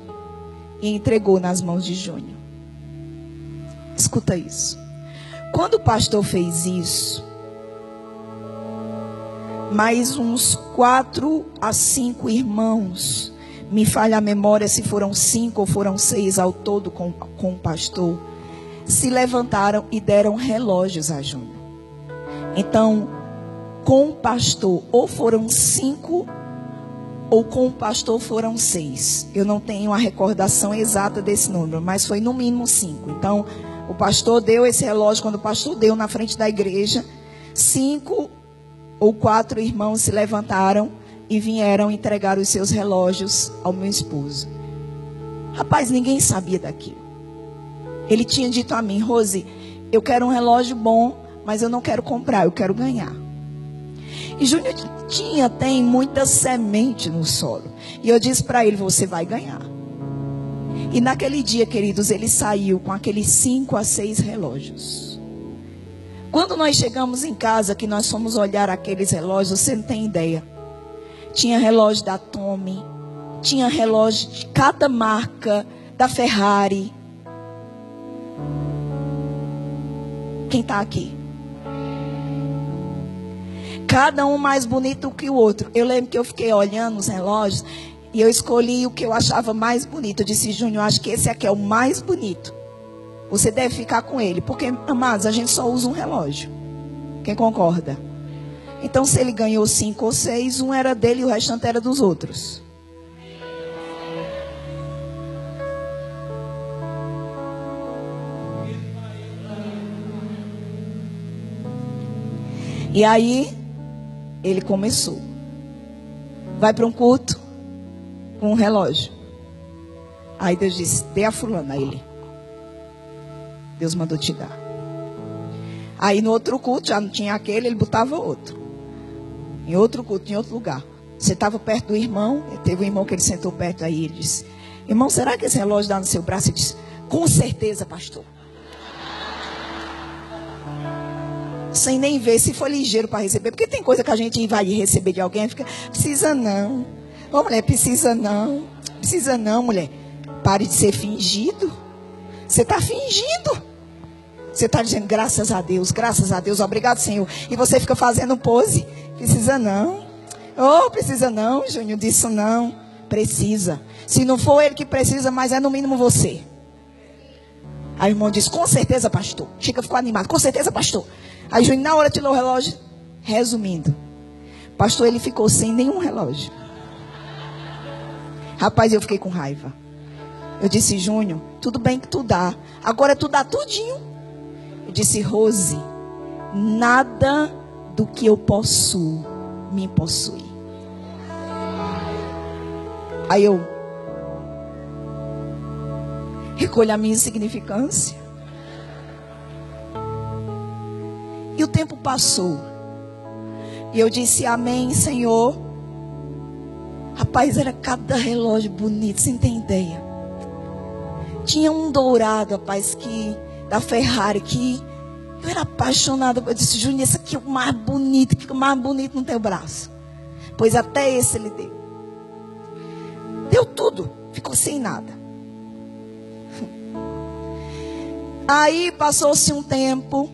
e entregou nas mãos de Júnior. Escuta isso. Quando o pastor fez isso, mais uns quatro a cinco irmãos, me falha a memória se foram cinco ou foram seis ao todo com, com o pastor, se levantaram e deram relógios a Júnior. Então, com o pastor, ou foram cinco, ou com o pastor foram seis. Eu não tenho a recordação exata desse número, mas foi no mínimo cinco. Então, o pastor deu esse relógio, quando o pastor deu na frente da igreja, cinco ou quatro irmãos se levantaram e vieram entregar os seus relógios ao meu esposo. Rapaz, ninguém sabia daquilo. Ele tinha dito a mim, Rose, eu quero um relógio bom, mas eu não quero comprar, eu quero ganhar. E Júnior tinha, tem muita semente no solo. E eu disse para ele: Você vai ganhar. E naquele dia, queridos, ele saiu com aqueles cinco a seis relógios. Quando nós chegamos em casa, que nós fomos olhar aqueles relógios, você não tem ideia. Tinha relógio da Tommy, tinha relógio de cada marca, da Ferrari. Quem está aqui? Cada um mais bonito que o outro. Eu lembro que eu fiquei olhando os relógios e eu escolhi o que eu achava mais bonito. Eu disse, Júnior, acho que esse aqui é o mais bonito. Você deve ficar com ele. Porque, amados, a gente só usa um relógio. Quem concorda? Então, se ele ganhou cinco ou seis, um era dele e o restante era dos outros. E aí, ele começou. Vai para um culto com um relógio. Aí Deus disse: dê a fulana a ele. Deus mandou te dar. Aí no outro culto, já não tinha aquele, ele botava outro. Em outro culto, em outro lugar. Você estava perto do irmão, teve um irmão que ele sentou perto aí, ele disse: Irmão, será que esse relógio dá no seu braço? Ele disse: Com certeza, pastor. sem nem ver se foi ligeiro para receber. Porque tem coisa que a gente vai receber de alguém fica, precisa não. Ô mulher, precisa não. Precisa não, mulher. Pare de ser fingido. Você está fingindo. Você está dizendo graças a Deus, graças a Deus, obrigado, Senhor. E você fica fazendo pose. Precisa não. Oh, precisa não, Júnior, disso não. Precisa. Se não for ele que precisa, mas é no mínimo você. Aí o irmão disse, com certeza, pastor. Chica ficou animado, com certeza, pastor. Aí Júnior, na hora, tirou o relógio. Resumindo, pastor, ele ficou sem nenhum relógio. Rapaz, eu fiquei com raiva. Eu disse, Júnior, tudo bem que tu dá. Agora tu dá tudinho. Disse, Rose, nada do que eu possuo me possui. Aí eu recolho a minha insignificância. E o tempo passou. E eu disse, Amém, Senhor. Rapaz, era cada relógio bonito, sem ter ideia. Tinha um dourado, rapaz, que da Ferrari, que eu era apaixonada. Eu disse, Júnior, esse aqui é o mais bonito, que fica mais bonito no teu braço. Pois até esse ele deu. Deu tudo, ficou sem nada. Aí passou-se um tempo,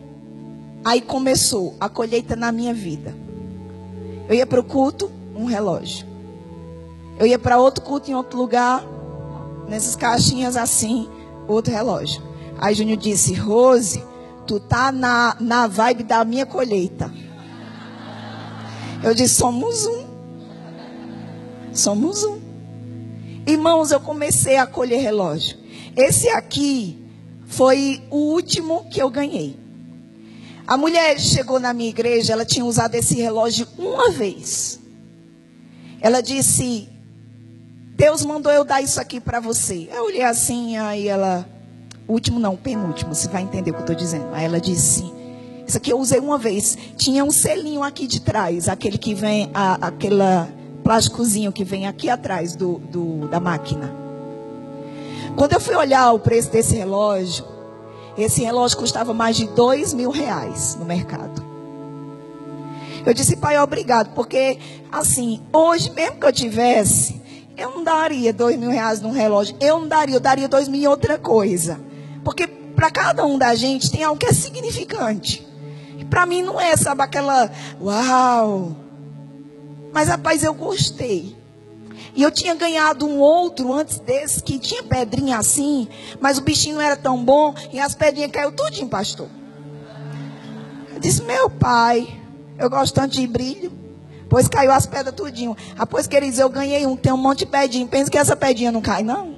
aí começou a colheita na minha vida. Eu ia para o culto, um relógio. Eu ia para outro culto em outro lugar, nessas caixinhas assim, outro relógio. Aí Júnior disse: Rose, tu tá na, na vibe da minha colheita. Eu disse: somos um. Somos um. Irmãos, eu comecei a colher relógio. Esse aqui foi o último que eu ganhei. A mulher chegou na minha igreja, ela tinha usado esse relógio uma vez. Ela disse: Deus mandou eu dar isso aqui para você. Eu olhei assim, aí ela, último não, penúltimo, você vai entender o que eu estou dizendo. Aí ela disse: Isso aqui eu usei uma vez. Tinha um selinho aqui de trás, aquele que vem, a, aquela plásticozinho que vem aqui atrás do, do, da máquina. Quando eu fui olhar o preço desse relógio, esse relógio custava mais de dois mil reais no mercado. Eu disse, pai, obrigado, porque assim, hoje mesmo que eu tivesse, eu não daria dois mil reais num relógio. Eu não daria, eu daria dois mil em outra coisa. Porque para cada um da gente tem algo que é significante. E para mim não é, sabe, aquela, uau, mas, rapaz, eu gostei. E eu tinha ganhado um outro antes desse, que tinha pedrinha assim, mas o bichinho não era tão bom, e as pedrinhas caiu tudinho, pastor. Eu disse, meu pai, eu gosto tanto de brilho. Pois caiu as pedras tudinho. Após queridos, eu ganhei um, tem um monte de pedinha. Pensa que essa pedinha não cai, não?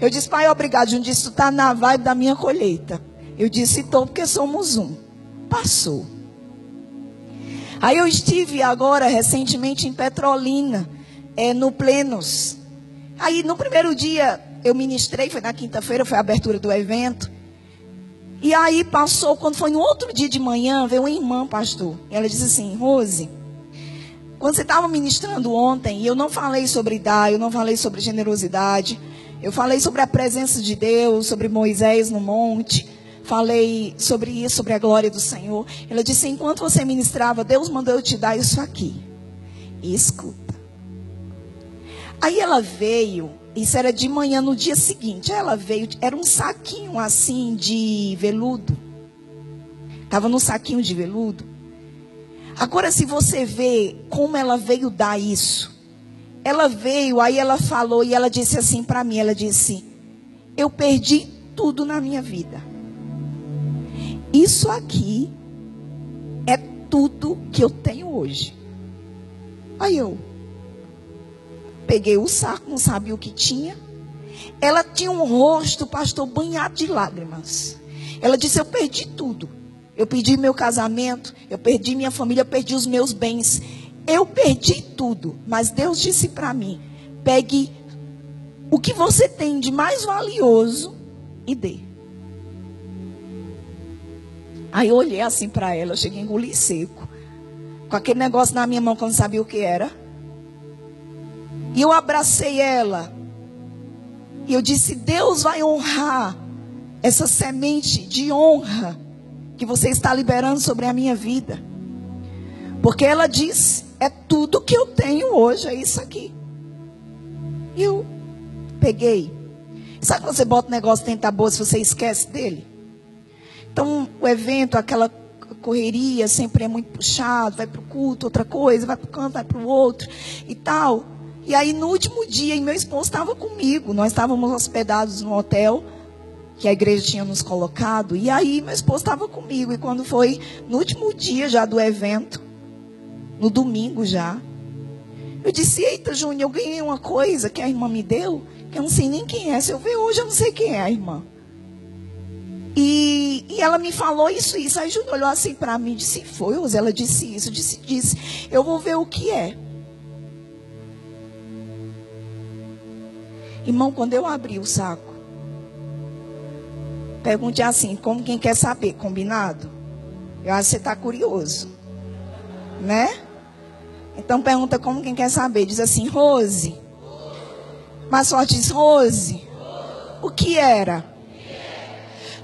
Eu disse, pai, obrigado. Jun disse, tu tá na vibe da minha colheita. Eu disse, estou porque somos um. Passou. Aí eu estive agora recentemente em Petrolina, é, no Plenos. Aí no primeiro dia eu ministrei, foi na quinta-feira, foi a abertura do evento. E aí passou, quando foi no outro dia de manhã, veio uma irmã, pastor. E ela disse assim, Rose, quando você estava ministrando ontem, e eu não falei sobre dar, eu não falei sobre generosidade, eu falei sobre a presença de Deus, sobre Moisés no monte falei sobre isso, sobre a glória do Senhor. Ela disse: enquanto você ministrava, Deus mandou eu te dar isso aqui. E escuta. Aí ela veio, isso era de manhã no dia seguinte. Ela veio, era um saquinho assim de veludo. Estava no saquinho de veludo. Agora, se você vê como ela veio dar isso, ela veio, aí ela falou e ela disse assim para mim: ela disse, eu perdi tudo na minha vida. Isso aqui é tudo que eu tenho hoje. Aí eu peguei o saco, não sabia o que tinha. Ela tinha um rosto, pastor, banhado de lágrimas. Ela disse: Eu perdi tudo. Eu perdi meu casamento, eu perdi minha família, eu perdi os meus bens. Eu perdi tudo. Mas Deus disse para mim: pegue o que você tem de mais valioso e dê. Aí eu olhei assim para ela, eu cheguei a engolir seco. Com aquele negócio na minha mão que eu não sabia o que era. E eu abracei ela. E eu disse: Deus vai honrar essa semente de honra que você está liberando sobre a minha vida. Porque ela disse: é tudo que eu tenho hoje, é isso aqui. E eu peguei. Sabe quando você bota o negócio dentro da bolsa e você esquece dele? Então, o evento, aquela correria, sempre é muito puxado, vai para o culto, outra coisa, vai para o canto, vai para o outro e tal. E aí, no último dia, meu esposo estava comigo, nós estávamos hospedados no hotel que a igreja tinha nos colocado, e aí meu esposo estava comigo, e quando foi no último dia já do evento, no domingo já, eu disse, eita Júnior, eu ganhei uma coisa que a irmã me deu, que eu não sei nem quem é, se eu ver hoje eu não sei quem é a irmã. E, e ela me falou isso, isso. Aí Júnior olhou assim para mim e disse: Foi, Rose? Ela disse isso, disse, disse: Eu vou ver o que é. Irmão, quando eu abri o saco, pergunte assim: Como quem quer saber? Combinado? Eu acho que você está curioso. Né? Então pergunta como quem quer saber. Diz assim: Rose. Mas só diz: Rose. O que era?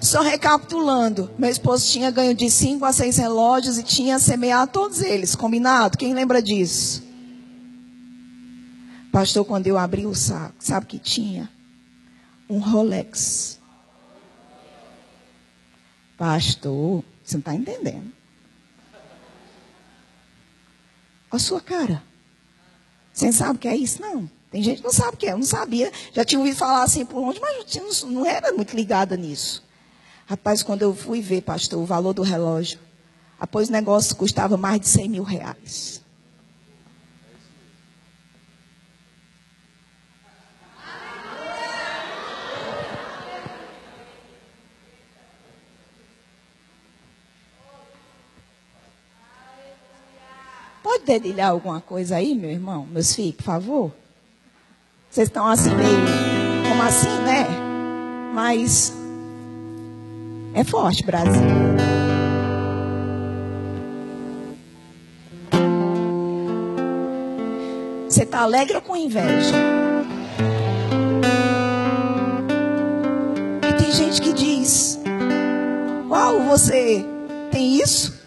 Só recapitulando, meu esposo tinha ganho de 5 a 6 relógios e tinha semeado todos eles, combinado? Quem lembra disso? Pastor, quando eu abri o saco, sabe que tinha? Um Rolex. Pastor, você não está entendendo. A sua cara. Você não sabe o que é isso? Não. Tem gente que não sabe o que é. Eu não sabia. Já tinha ouvido falar assim por onde, mas não era muito ligada nisso. Rapaz, quando eu fui ver, pastor, o valor do relógio, após o negócio custava mais de 100 mil reais. Pode dedilhar alguma coisa aí, meu irmão, meus filhos, por favor? Vocês estão assim meio, como assim, né? Mas é forte, Brasil. Você está alegre ou com inveja? E tem gente que diz: Uau, você tem isso?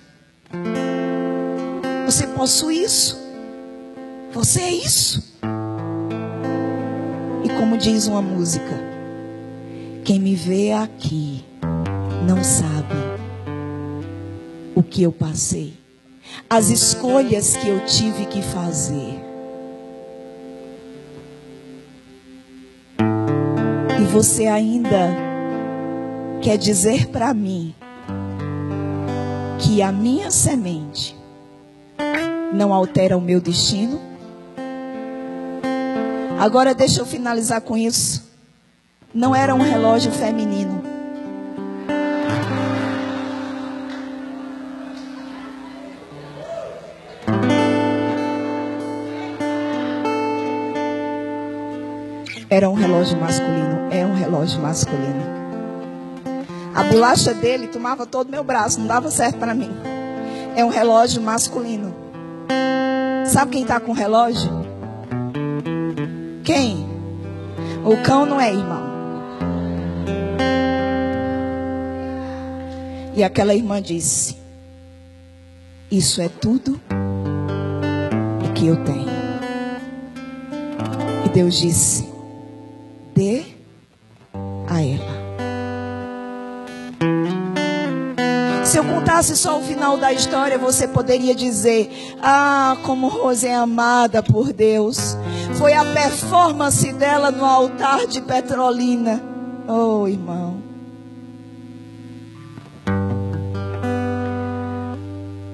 Você possui isso? Você é isso? E como diz uma música: Quem me vê aqui não sabe o que eu passei, as escolhas que eu tive que fazer. E você ainda quer dizer para mim que a minha semente não altera o meu destino? Agora deixa eu finalizar com isso. Não era um relógio feminino. Era um relógio masculino. É um relógio masculino. A bolacha dele tomava todo meu braço. Não dava certo para mim. É um relógio masculino. Sabe quem está com o relógio? Quem? O cão não é irmão. E aquela irmã disse: Isso é tudo o que eu tenho. E Deus disse: Se só o final da história, você poderia dizer: Ah, como Rose é amada por Deus. Foi a performance dela no altar de Petrolina. Oh, irmão.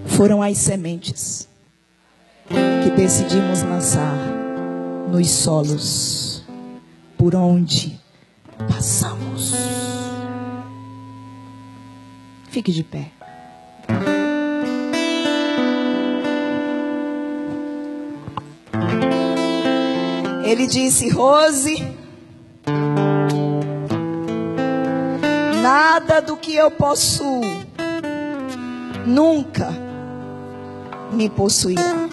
Foram as sementes que decidimos lançar nos solos por onde passamos. Fique de pé. Ele disse: Rose, nada do que eu possuo nunca me possuirá.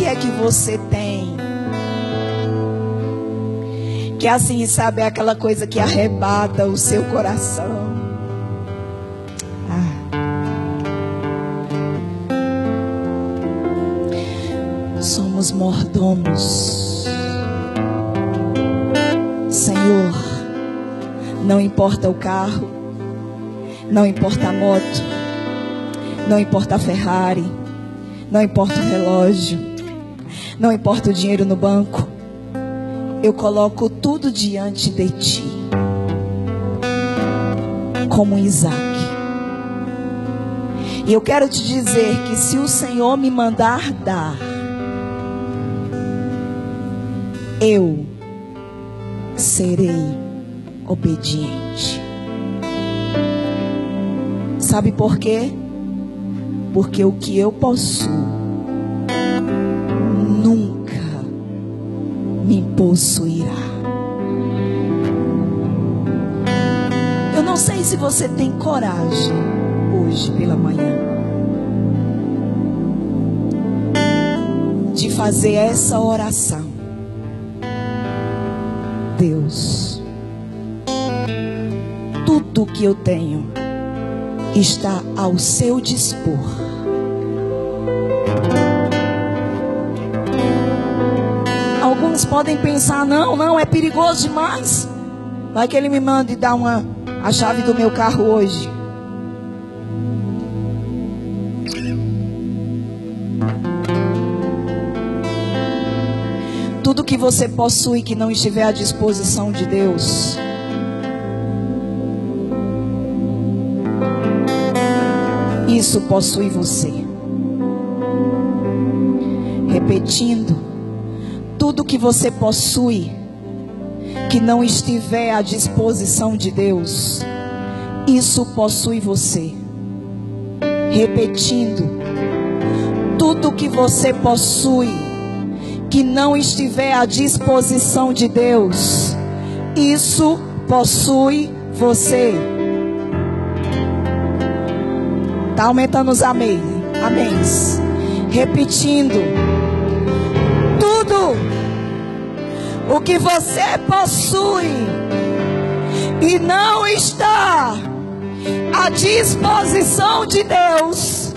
que é que você tem? Que assim, sabe, é aquela coisa que arrebata o seu coração. Mordomos. Senhor, não importa o carro, não importa a moto, não importa a Ferrari, não importa o relógio, não importa o dinheiro no banco eu coloco tudo diante de ti, como Isaac. E eu quero te dizer que se o Senhor me mandar dar, eu serei obediente. Sabe por quê? Porque o que eu possuo me possuirá. Eu não sei se você tem coragem hoje pela manhã de fazer essa oração. Deus, tudo que eu tenho está ao seu dispor Alguns podem pensar: não, não, é perigoso demais. Vai que ele me mande dar uma, a chave do meu carro hoje. Tudo que você possui que não estiver à disposição de Deus. Isso possui você. Repetindo tudo que você possui que não estiver à disposição de Deus, isso possui você. Repetindo, tudo que você possui que não estiver à disposição de Deus, isso possui você. Está aumentando os amém. Amém. Repetindo, tudo o que você possui e não está à disposição de Deus,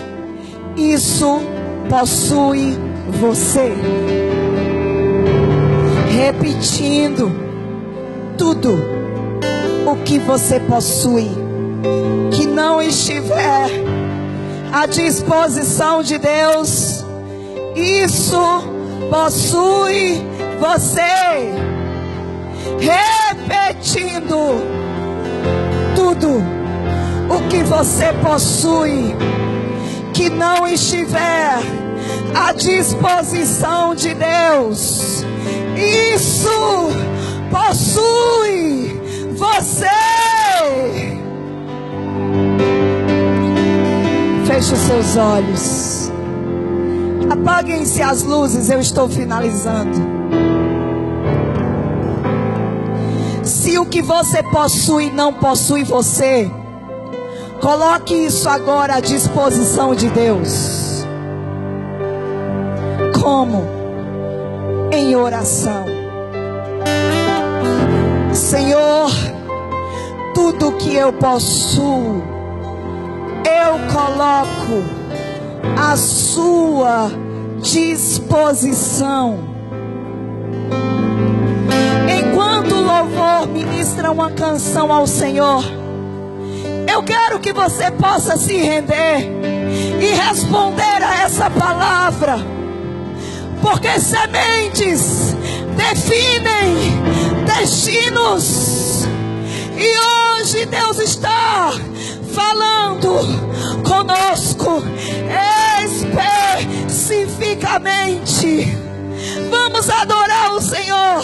isso possui você. Repetindo, tudo o que você possui que não estiver à disposição de Deus, isso possui você repetindo tudo o que você possui que não estiver à disposição de Deus. Isso possui você. Feche os seus olhos. Apaguem-se as luzes, eu estou finalizando. Se o que você possui não possui você, coloque isso agora à disposição de Deus. Como? Em oração. Senhor, tudo que eu possuo, eu coloco à sua disposição louvor ministra uma canção ao Senhor, eu quero que você possa se render e responder a essa palavra, porque sementes definem destinos, e hoje Deus está falando conosco especificamente. Vamos adorar o Senhor.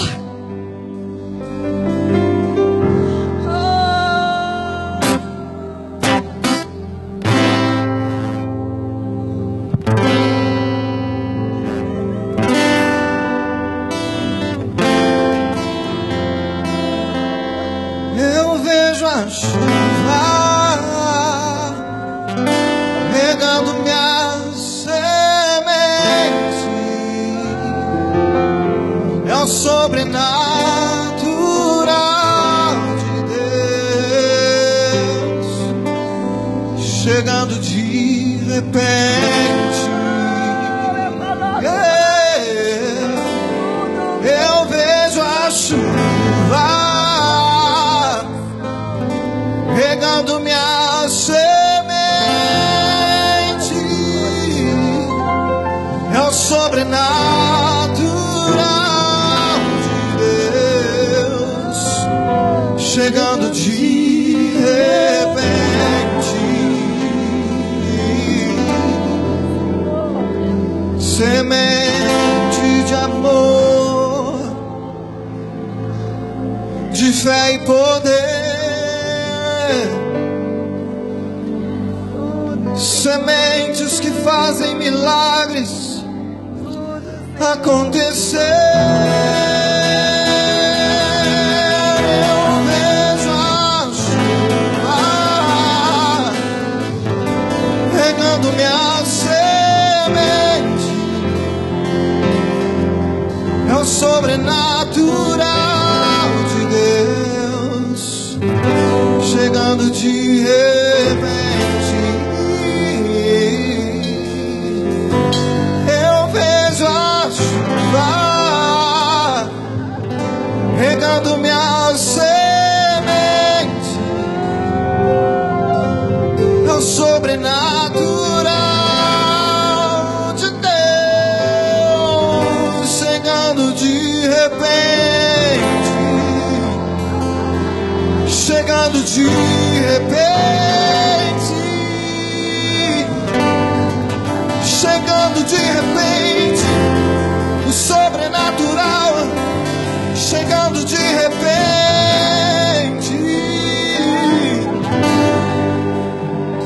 acontecer. Eu é mesmo acho, ah, regando minha semente, é o sobrenatural de Deus, chegando de Deus. de repente, chegando de repente, o sobrenatural, chegando de repente,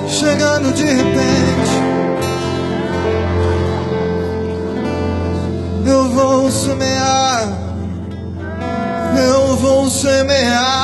chegando de repente. Eu vou semear, eu vou semear.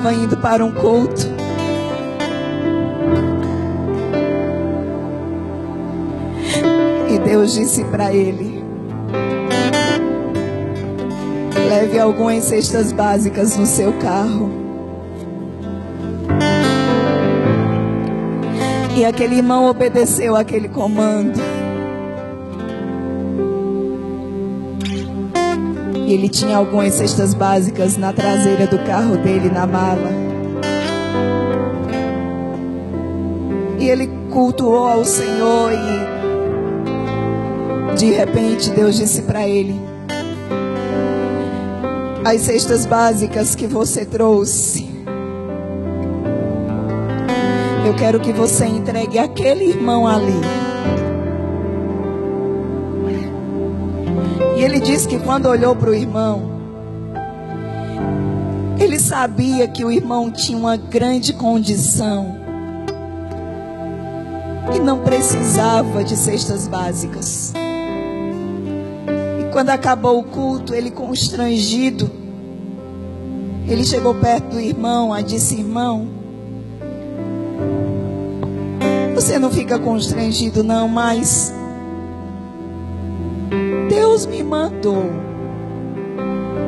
Estava indo para um culto. E Deus disse para ele: leve algumas cestas básicas no seu carro. E aquele irmão obedeceu aquele comando. E ele tinha algumas cestas básicas na traseira do carro dele, na mala. E ele cultuou ao Senhor e de repente Deus disse para ele: As cestas básicas que você trouxe, eu quero que você entregue aquele irmão ali. Disse que quando olhou para o irmão, ele sabia que o irmão tinha uma grande condição e não precisava de cestas básicas. E quando acabou o culto, ele constrangido, ele chegou perto do irmão e disse: Irmão, você não fica constrangido, não, mas mandou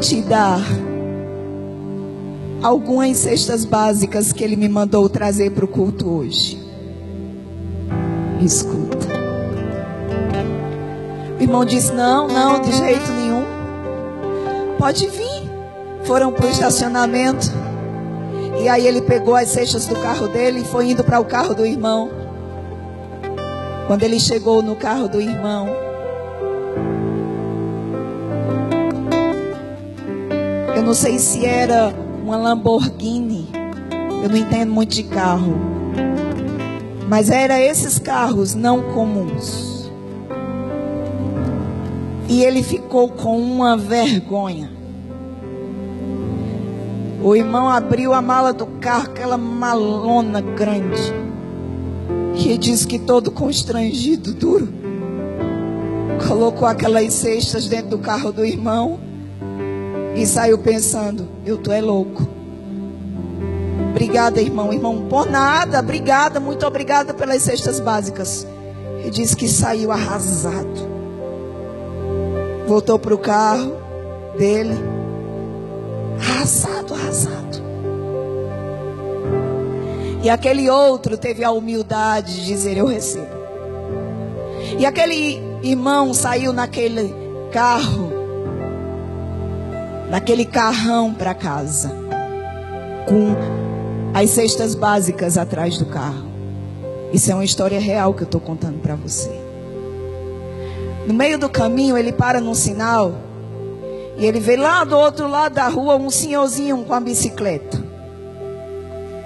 te dar algumas cestas básicas que Ele me mandou trazer para o culto hoje. Escuta. O irmão disse: Não, não, de jeito nenhum. Pode vir. Foram para o estacionamento. E aí ele pegou as cestas do carro dele e foi indo para o carro do irmão. Quando ele chegou no carro do irmão, Eu não sei se era uma Lamborghini. Eu não entendo muito de carro. Mas era esses carros não comuns. E ele ficou com uma vergonha. O irmão abriu a mala do carro, aquela malona grande. E disse que todo constrangido, duro, colocou aquelas cestas dentro do carro do irmão e saiu pensando: eu tô é louco. Obrigada, irmão. Irmão, por nada. Obrigada, muito obrigada pelas cestas básicas. E disse que saiu arrasado. Voltou para o carro dele. Arrasado, arrasado. E aquele outro teve a humildade de dizer: Eu recebo. E aquele irmão saiu naquele carro naquele carrão para casa, com as cestas básicas atrás do carro. Isso é uma história real que eu estou contando para você. No meio do caminho, ele para num sinal e ele vê lá do outro lado da rua um senhorzinho com a bicicleta.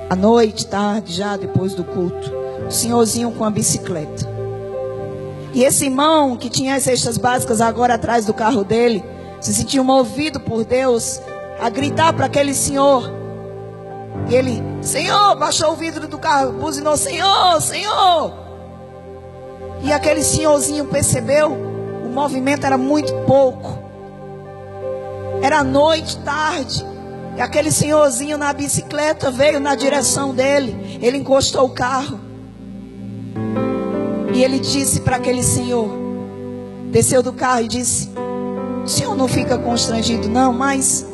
À noite, tarde, já depois do culto, um senhorzinho com a bicicleta. E esse irmão que tinha as cestas básicas agora atrás do carro dele, se sentiu movido por Deus a gritar para aquele senhor. E ele, Senhor, baixou o vidro do carro, buzinou, Senhor, Senhor. E aquele senhorzinho percebeu, o movimento era muito pouco. Era noite, tarde. E aquele senhorzinho na bicicleta veio na direção dele. Ele encostou o carro. E ele disse para aquele senhor, desceu do carro e disse: o senhor não fica constrangido, não, mas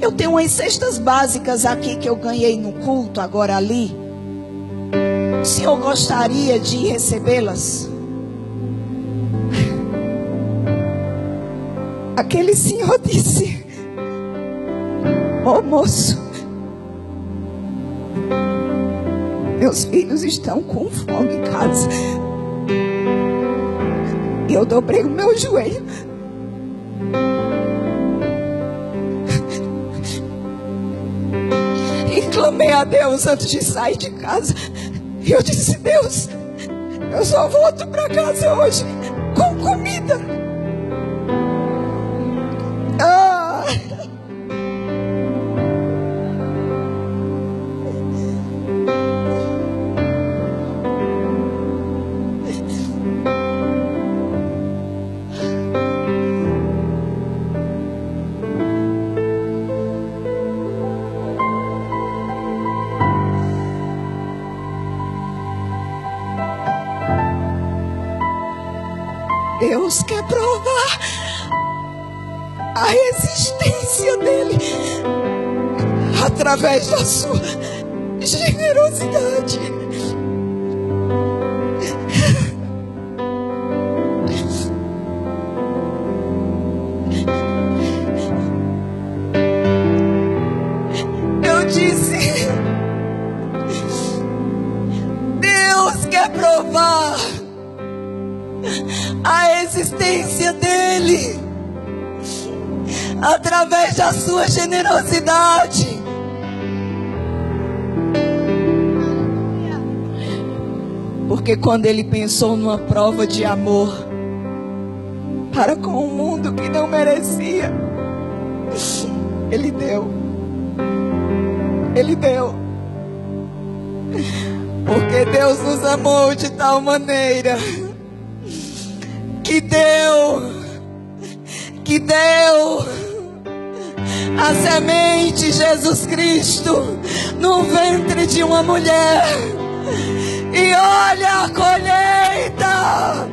eu tenho umas cestas básicas aqui que eu ganhei no culto, agora ali. O senhor gostaria de recebê-las? Aquele senhor disse: Ô oh, moço, meus filhos estão com fome em casa. E eu dobrei o meu joelho clamei a Deus antes de sair de casa. E eu disse: Deus, eu só volto para casa hoje com comida. Através da sua generosidade. Eu disse, Deus quer provar a existência dele através da sua generosidade. Porque quando ele pensou numa prova de amor para com um mundo que não merecia, ele deu. Ele deu. Porque Deus nos amou de tal maneira que deu, que deu a semente Jesus Cristo no ventre de uma mulher. E olha a colheita,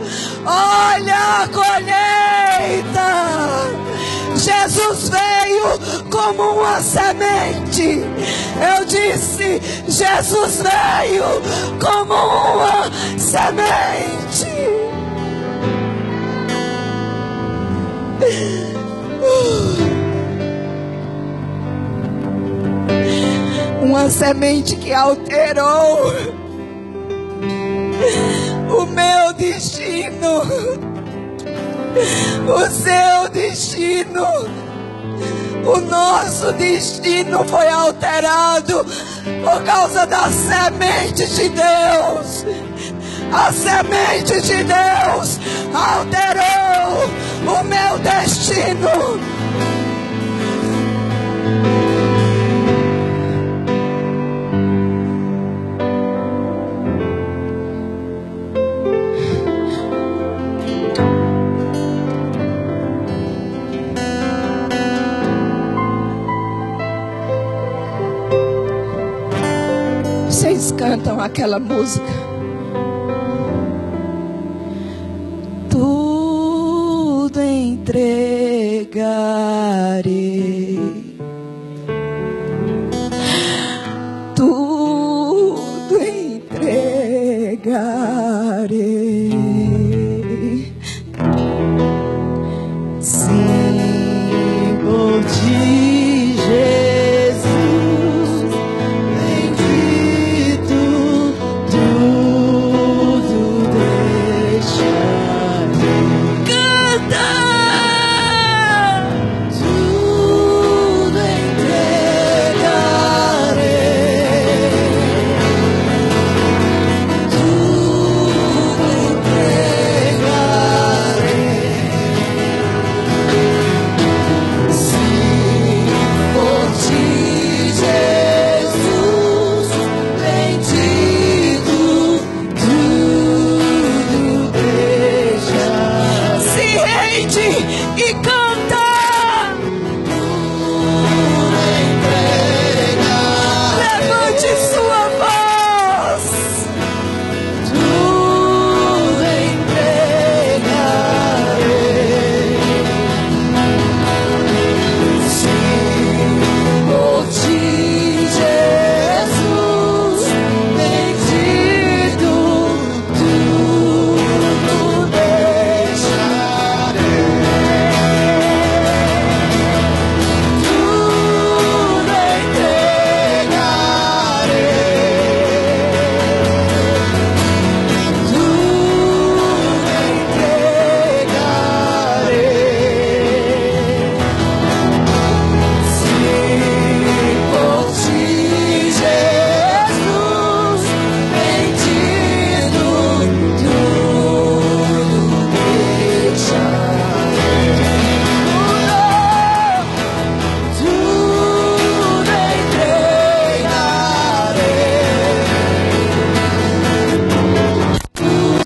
olha a colheita. Jesus veio como uma semente. Eu disse, Jesus veio como uma semente. Uma semente que alterou o meu destino, o seu destino, o nosso destino foi alterado por causa da semente de Deus. A semente de Deus alterou o meu destino. Cantam aquela música. Tudo entregarei